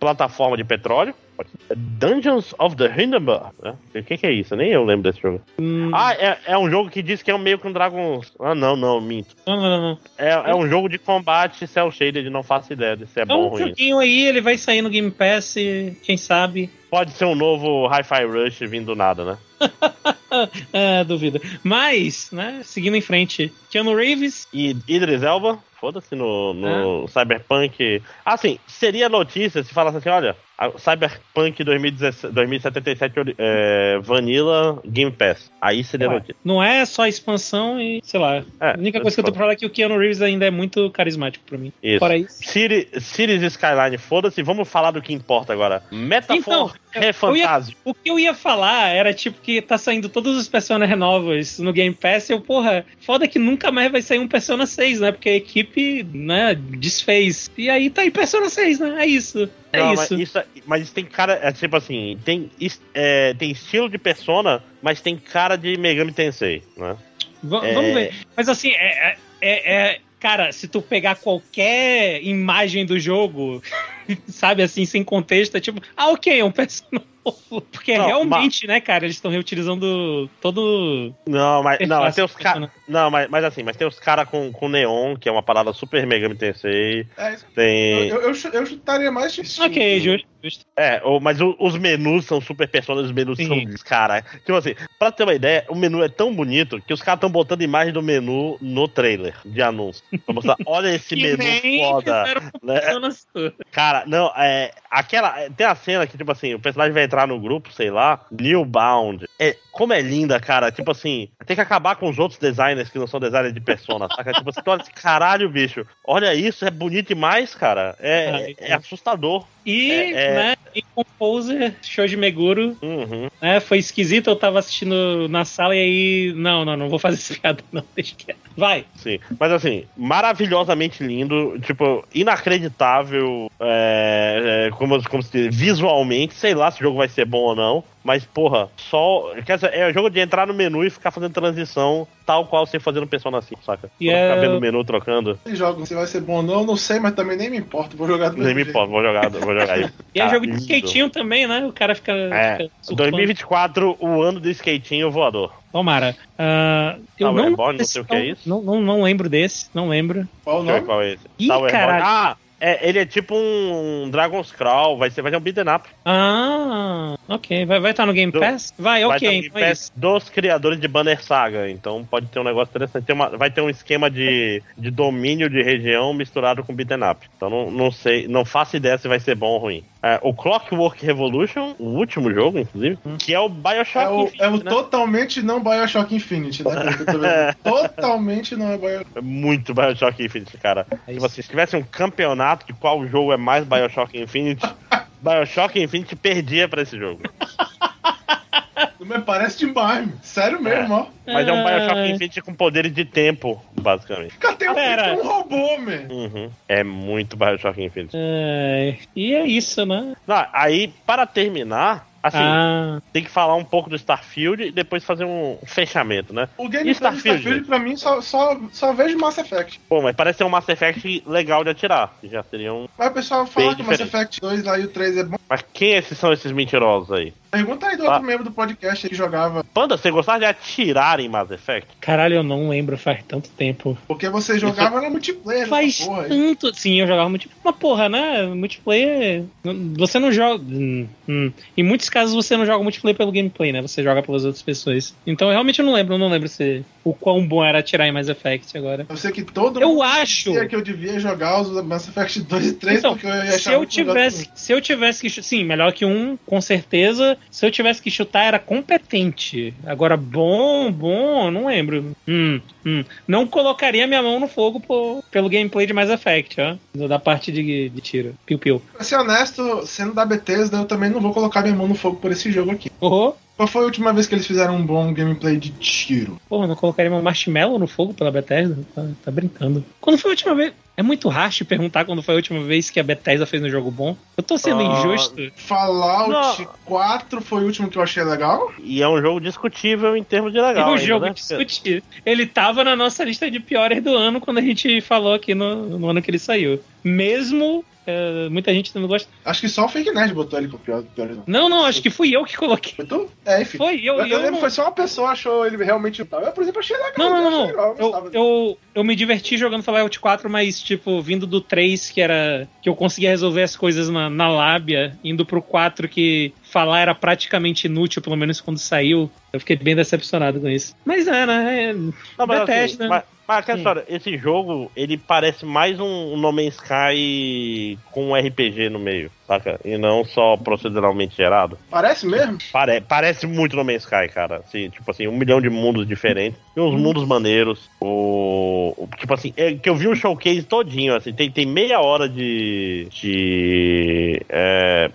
plataforma de petróleo. Dungeons of the Hindenburg, né? O que, que é isso? Nem eu lembro desse jogo. hum, Ah, é, é um jogo que diz que é um meio que um Dragon... Ah, não, não, minto. não, não, não. É, é um jogo de combate cel shaded, não faço ideia de se é É bom ou um ruim. joguinho aí, ele vai sair no Game Pass, quem sabe. (laughs) Pode ser um novo Hi-Fi Rush vindo do nada, né? Ah, duvido. Mas, né, seguindo em frente, Keanu Reeves, E Idris Elba, foda-se, no, no Cyberpunk. Assim, seria notícia se falasse assim: olha, Cyberpunk 2017, 2077 é, Vanilla Game Pass. Aí seria Ué. notícia. não é só expansão e, sei lá. É, a única coisa que eu tô pra falar é que o Keanu Reeves ainda é muito carismático pra mim. Isso. Fora isso. City, Cities Skyline, foda-se, vamos falar do que importa agora. Metaphor Então, é fantasma. O que eu ia falar era tipo que tá saindo todos os Persona novos no Game Pass e eu, porra, foda que nunca mais vai sair um Persona 6, né? Porque a equipe, né, desfez. E aí tá aí Persona 6, né? É isso. É Não, isso. Mas, isso, mas isso tem cara, é tipo assim, tem, é, tem estilo de persona, mas tem cara de Megami Tensei, né? Va- é- Vamos ver. Mas assim, é, é- é- é- Cara, se tu pegar qualquer imagem do jogo, (laughs) sabe assim, sem contexto, é tipo, ah, ok, é um Persona novo. Porque Não, realmente, né, cara, eles estão reutilizando todo. Não, mas, não, mas tem os caras. Não, mas, mas assim, mas tem os caras com, com neon, que é uma parada super Megami Tensei. É, isso. Tem. eu, eu, eu chutaria mais de Steam. Ok, justo, justo. É, o- mas o- os menus são super personas, os menus Sim. são. Cara, tipo assim, pra ter uma ideia, o menu é tão bonito que os caras estão botando imagem do menu no trailer de anúncio. Pra mostrar, (laughs) olha esse menu foda. né? Cara, não, é. Aquela. é, Tem a cena que, tipo assim, o personagem vai entrar no grupo, sei lá, Newbound. É, como é linda, cara. Tipo assim, tem que acabar com os outros designers que não são designers de persona, saca? Tipo assim, tu olha assim, caralho, bicho. Olha isso, é bonito demais, cara. É, Ai, é assustador. E, É, é. né, e Composer, Shoji Meguro, Uhum. né, foi esquisito, eu tava assistindo na sala e aí, não, não, não vou fazer essa piada não, (laughs) deixa quieto. Vai. Sim. Mas assim, maravilhosamente lindo, tipo, inacreditável, é, é, como, como se diz, visualmente, sei lá se o jogo vai ser bom ou não, mas porra, só. Quer dizer, é o jogo de entrar no menu e ficar fazendo transição tal qual você fazendo Persona 5, saca? E é- ficar vendo o menu trocando, Esse jogo, se vai ser bom ou não, eu não sei, mas também nem me importo. Vou jogar do nem me importa, vou jogar, vou jogar. (laughs) E é jogo de skatinho também, né? O cara fica. É, fica surfando. 2024, o ano do skatinho voador. Tomara. Ah, eu Tower não, Reborn, não sei o que é isso. Não, não, não lembro desse, não lembro. Qual o nome? qual é esse. Ih, Tower caralho. Reborn. Ah, é, ele é tipo um Dragon's Crawl, vai ser, vai ser um beat'em up. Ah, ok. Vai estar tá no Game Do- Pass? Vai, Vai ok. ter um Game então é Pass isso. dos criadores de Banner Saga, então pode ter um negócio interessante. Tem uma- vai ter um esquema de, de domínio de região misturado com beat'em up. Então não, não sei, não faço ideia se vai ser bom ou ruim. É, o Clockwork Revolution, o último jogo, inclusive, que é o Bioshock É o, Infinite, é o né? totalmente não Bioshock Infinite, né? (laughs) Totalmente não é Bioshock. É muito Bioshock Infinite, cara. É tipo assim, se tivesse um campeonato de qual jogo é mais Bioshock Infinite, (laughs) Bioshock Infinite perdia pra esse jogo. Mas parece demais, meu. sério mesmo, ó. Mas é um Bioshock Ah. Infinite com poderes de tempo, basicamente. Cara, tem um, Pera. tem um robô, man. Uhum. É muito Bioshock Infinite. É, e é isso, né? Não, aí, para terminar, assim, Ah, tem que falar um pouco do Starfield e depois fazer um fechamento, né? O E do Starfield? Starfield, pra mim, só, só, só vejo Mass Effect. Pô, mas parece ser um Mass Effect legal de atirar. que Já seria um. Mas o pessoal fala que o Mass. Effect 2 lá e o 3 é bom. Mas quem esses são esses mentirosos aí? Pergunta aí do Ah. outro membro do podcast aí que jogava. Panda, você gostava de atirar em Mass Effect? caralho, eu não lembro, faz tanto tempo. Porque você jogava no multiplayer. Faz porra aí. tanto. Sim, eu jogava multiplayer. Mas porra, né? Multiplayer. Você não joga. hum, hum. Em muitos casos você não joga multiplayer pelo gameplay, né? Você joga pelas outras pessoas. Então eu realmente não lembro, eu não lembro se o quão bom era atirar em Mass Effect agora. Eu sei que todo Eu mundo acho. que eu devia jogar os Mass Effect 2 e 3 Então, porque eu ia achar se eu tivesse, se eu tivesse que sim, melhor que um, com certeza. Se eu tivesse que chutar era competente. Agora bom, bom, não lembro. Hum, hum. Não colocaria minha mão no fogo por- pelo gameplay de Mass Effect, ó, da parte de, de tiro. Piu piu. Pra ser honesto, sendo da Bethesda, eu também não vou colocar minha mão no fogo por esse jogo aqui. Oh, Qual foi a última vez que eles fizeram um bom gameplay de tiro? porra, não colocaria meu marshmallow no fogo pela Bethesda? Tá, tá brincando. Quando foi a última vez? É muito racho perguntar quando foi a última vez que a Bethesda fez um jogo bom. Eu tô sendo Ah, injusto. Fallout Não. 4 foi o último que eu achei legal. E é um jogo discutível em termos de legal. o ainda, jogo né? discutir. Ele tava na nossa lista de piores do ano quando a gente falou aqui no, no ano que ele saiu. Mesmo eh, muita gente não gosta. Acho que só o Fake Nerd botou ele com o pior, pior não. Não, não, acho que fui eu que coloquei. Foi tu? É, enfim. Foi eu, Eu, eu, eu lembro não- foi só uma pessoa achou ele realmente. Eu, por exemplo, achei legal. Não, não, eu não, legal, não. Eu, gostava. eu, eu me diverti jogando Fallout 4, mas, tipo, vindo do 3, que era. que eu conseguia resolver as coisas na, na lábia, indo pro 4, que falar era praticamente inútil, pelo menos quando saiu. Eu fiquei bem decepcionado com isso. Mas é, né? É, Não, mas, Bethesda. assim, mas, mas aquela Sim. história, esse jogo, ele parece mais um, um No Man's Sky com um RPG no meio, saca? E não só proceduralmente gerado. Parece mesmo? Pare, parece muito No Man's Sky, cara. Assim, tipo assim, um milhão de mundos diferentes. E uns mundos maneiros. O, o- tipo assim, é que eu vi um showcase todinho, assim. Tem, tem meia hora de, de é,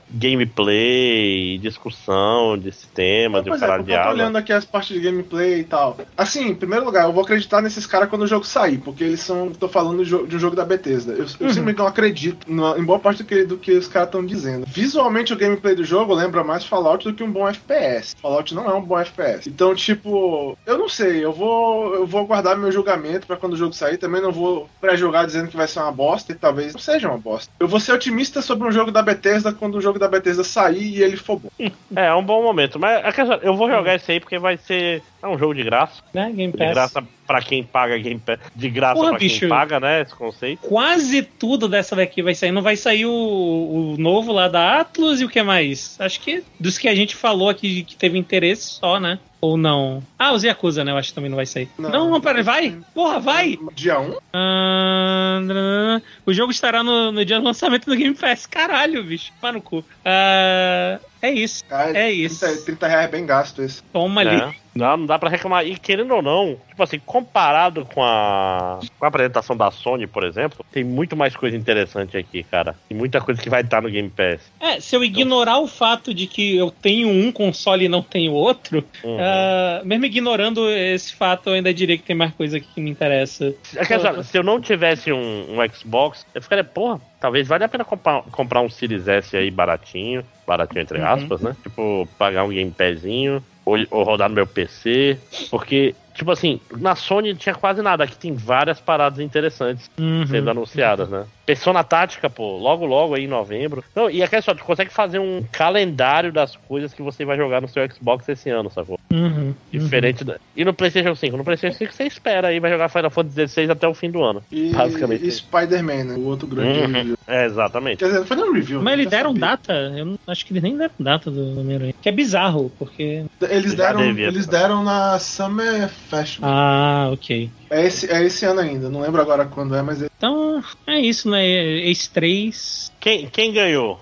gameplay, discussão de sistemas, de Pois é, caralho porque de eu tô olhando aqui as partes de gameplay e tal. Assim, em primeiro lugar, eu vou acreditar nesses caras quando o jogo sair, porque eles são. tô falando de, de um jogo da Bethesda. Eu, eu Uhum. simplesmente não acredito na- em boa parte do que, do que os caras estão dizendo. Visualmente, o gameplay do jogo lembra mais Fallout do que um bom FPS. Fallout não é um bom FPS. Então, tipo, eu não sei, eu vou, eu vou guardar meu julgamento pra quando o jogo sair. Também não vou pré-jogar dizendo que vai ser uma bosta e talvez não seja uma bosta. Eu vou ser otimista sobre um jogo da Bethesda quando o jogo da Bethesda sair e ele for bom. (laughs) É, é um bom momento. Mas a questão- eu vou jogar esse aí porque vai ser. É um jogo de graça. né? Game De Pass. graça pra quem paga Game Pass. De graça Porra, pra quem bicho. paga, né? Esse conceito. Quase tudo dessa daqui vai sair. Não vai sair o, o novo lá da Atlas e o que mais? Acho que dos que a gente falou aqui que teve interesse só, né? Ou não? Ah, os Yakuza, né? Eu acho que também não vai sair. Não. Não, não, pera, vai! Porra, vai! Dia 1? Ah, o jogo estará no, no dia do lançamento do Game Pass. Caralho, bicho. Pá no cu. Ah, é isso. É isso. 30, 30 reais é bem gasto esse. Toma ali. Não, não dá pra reclamar. E querendo ou não, tipo assim, comparado com a, com a apresentação da Sony, por exemplo, tem muito mais coisa interessante aqui, cara. Tem muita coisa que vai estar no Game Pass. É, se eu ignorar o fato de que eu tenho um console e não tenho outro, Uhum. ah, mesmo ignorando esse fato, eu ainda diria que tem mais coisa aqui que me interessa. É que, sabe, se eu não tivesse um, um Xbox, eu ficaria, porra, talvez valha a pena comprar, comprar um Series S aí baratinho, baratinho entre Uhum. aspas, né? Tipo, pagar um Game Passinho, ou, ou rodar no meu PC, porque tipo assim, na Sony tinha quase nada. Aqui tem várias paradas interessantes Uhum. sendo anunciadas, né? Persona Tática, pô, logo logo aí em novembro. Não, e aqui é só, tu consegue fazer um calendário das coisas que você vai jogar no seu Xbox esse ano, sacou? Uhum. Diferente da... E no PlayStation 5? No PlayStation 5 você espera aí, vai jogar Final Fantasy XVI até o fim do ano. E, Basicamente. e Spider-Man, né? O outro grande Uhum. review. É, exatamente. Quer dizer, foi um review. Mas né? eles Já deram sabia. data? Eu não- acho que eles nem deram data do Homem-Aranha. Que é bizarro, porque. Eles deram, devia, eles tá. deram na Summer Festival. Ah, ok. É, esse, é esse ano ainda, não lembro agora quando é, mas é. Então, é isso, né? Ace 3. Quem, quem ganhou?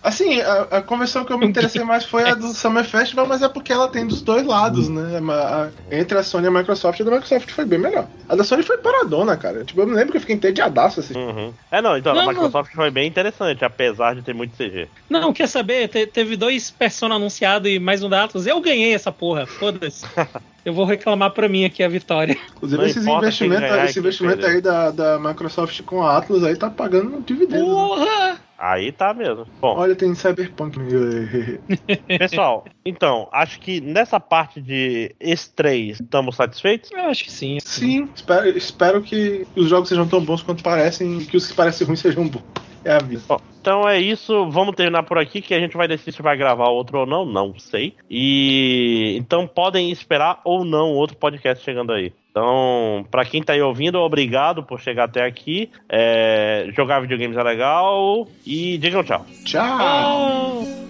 Assim, a, a convenção que eu me interessei mais foi a do Summer Festival, mas é porque ela tem dos dois lados, né? A- a- entre a Sony e a Microsoft, a da Microsoft foi bem melhor. A da Sony foi paradona, cara. Tipo, eu me lembro que eu fiquei entediadaço assim. Uhum. É, não, então, Não, a não. Microsoft foi bem interessante, apesar de ter muito CG. Não, quer saber? Te- teve dois Persona anunciados e mais um da Atlas. Eu ganhei essa porra, foda-se. (laughs) Eu vou reclamar pra mim aqui a vitória. Inclusive, Não esses investimentos, esse investimento perder. aí da, da Microsoft com a Atlas aí tá pagando dividendos. né? Porra! Aí tá mesmo. Bom, Olha, tem Cyberpunk. (laughs) pessoal, então, acho que nessa parte de E3 estamos satisfeitos? Eu acho que sim. Sim, espero, espero que os jogos sejam tão bons quanto parecem e que os que parecem ruins sejam bons. É a vida. Bom, então é isso. Vamos terminar por aqui que a gente vai decidir se vai gravar outro ou não, não sei. E então podem esperar ou não outro podcast chegando aí. Então, pra quem tá aí ouvindo, obrigado por chegar até aqui. É, jogar videogames é legal e digam tchau. Tchau! Oh!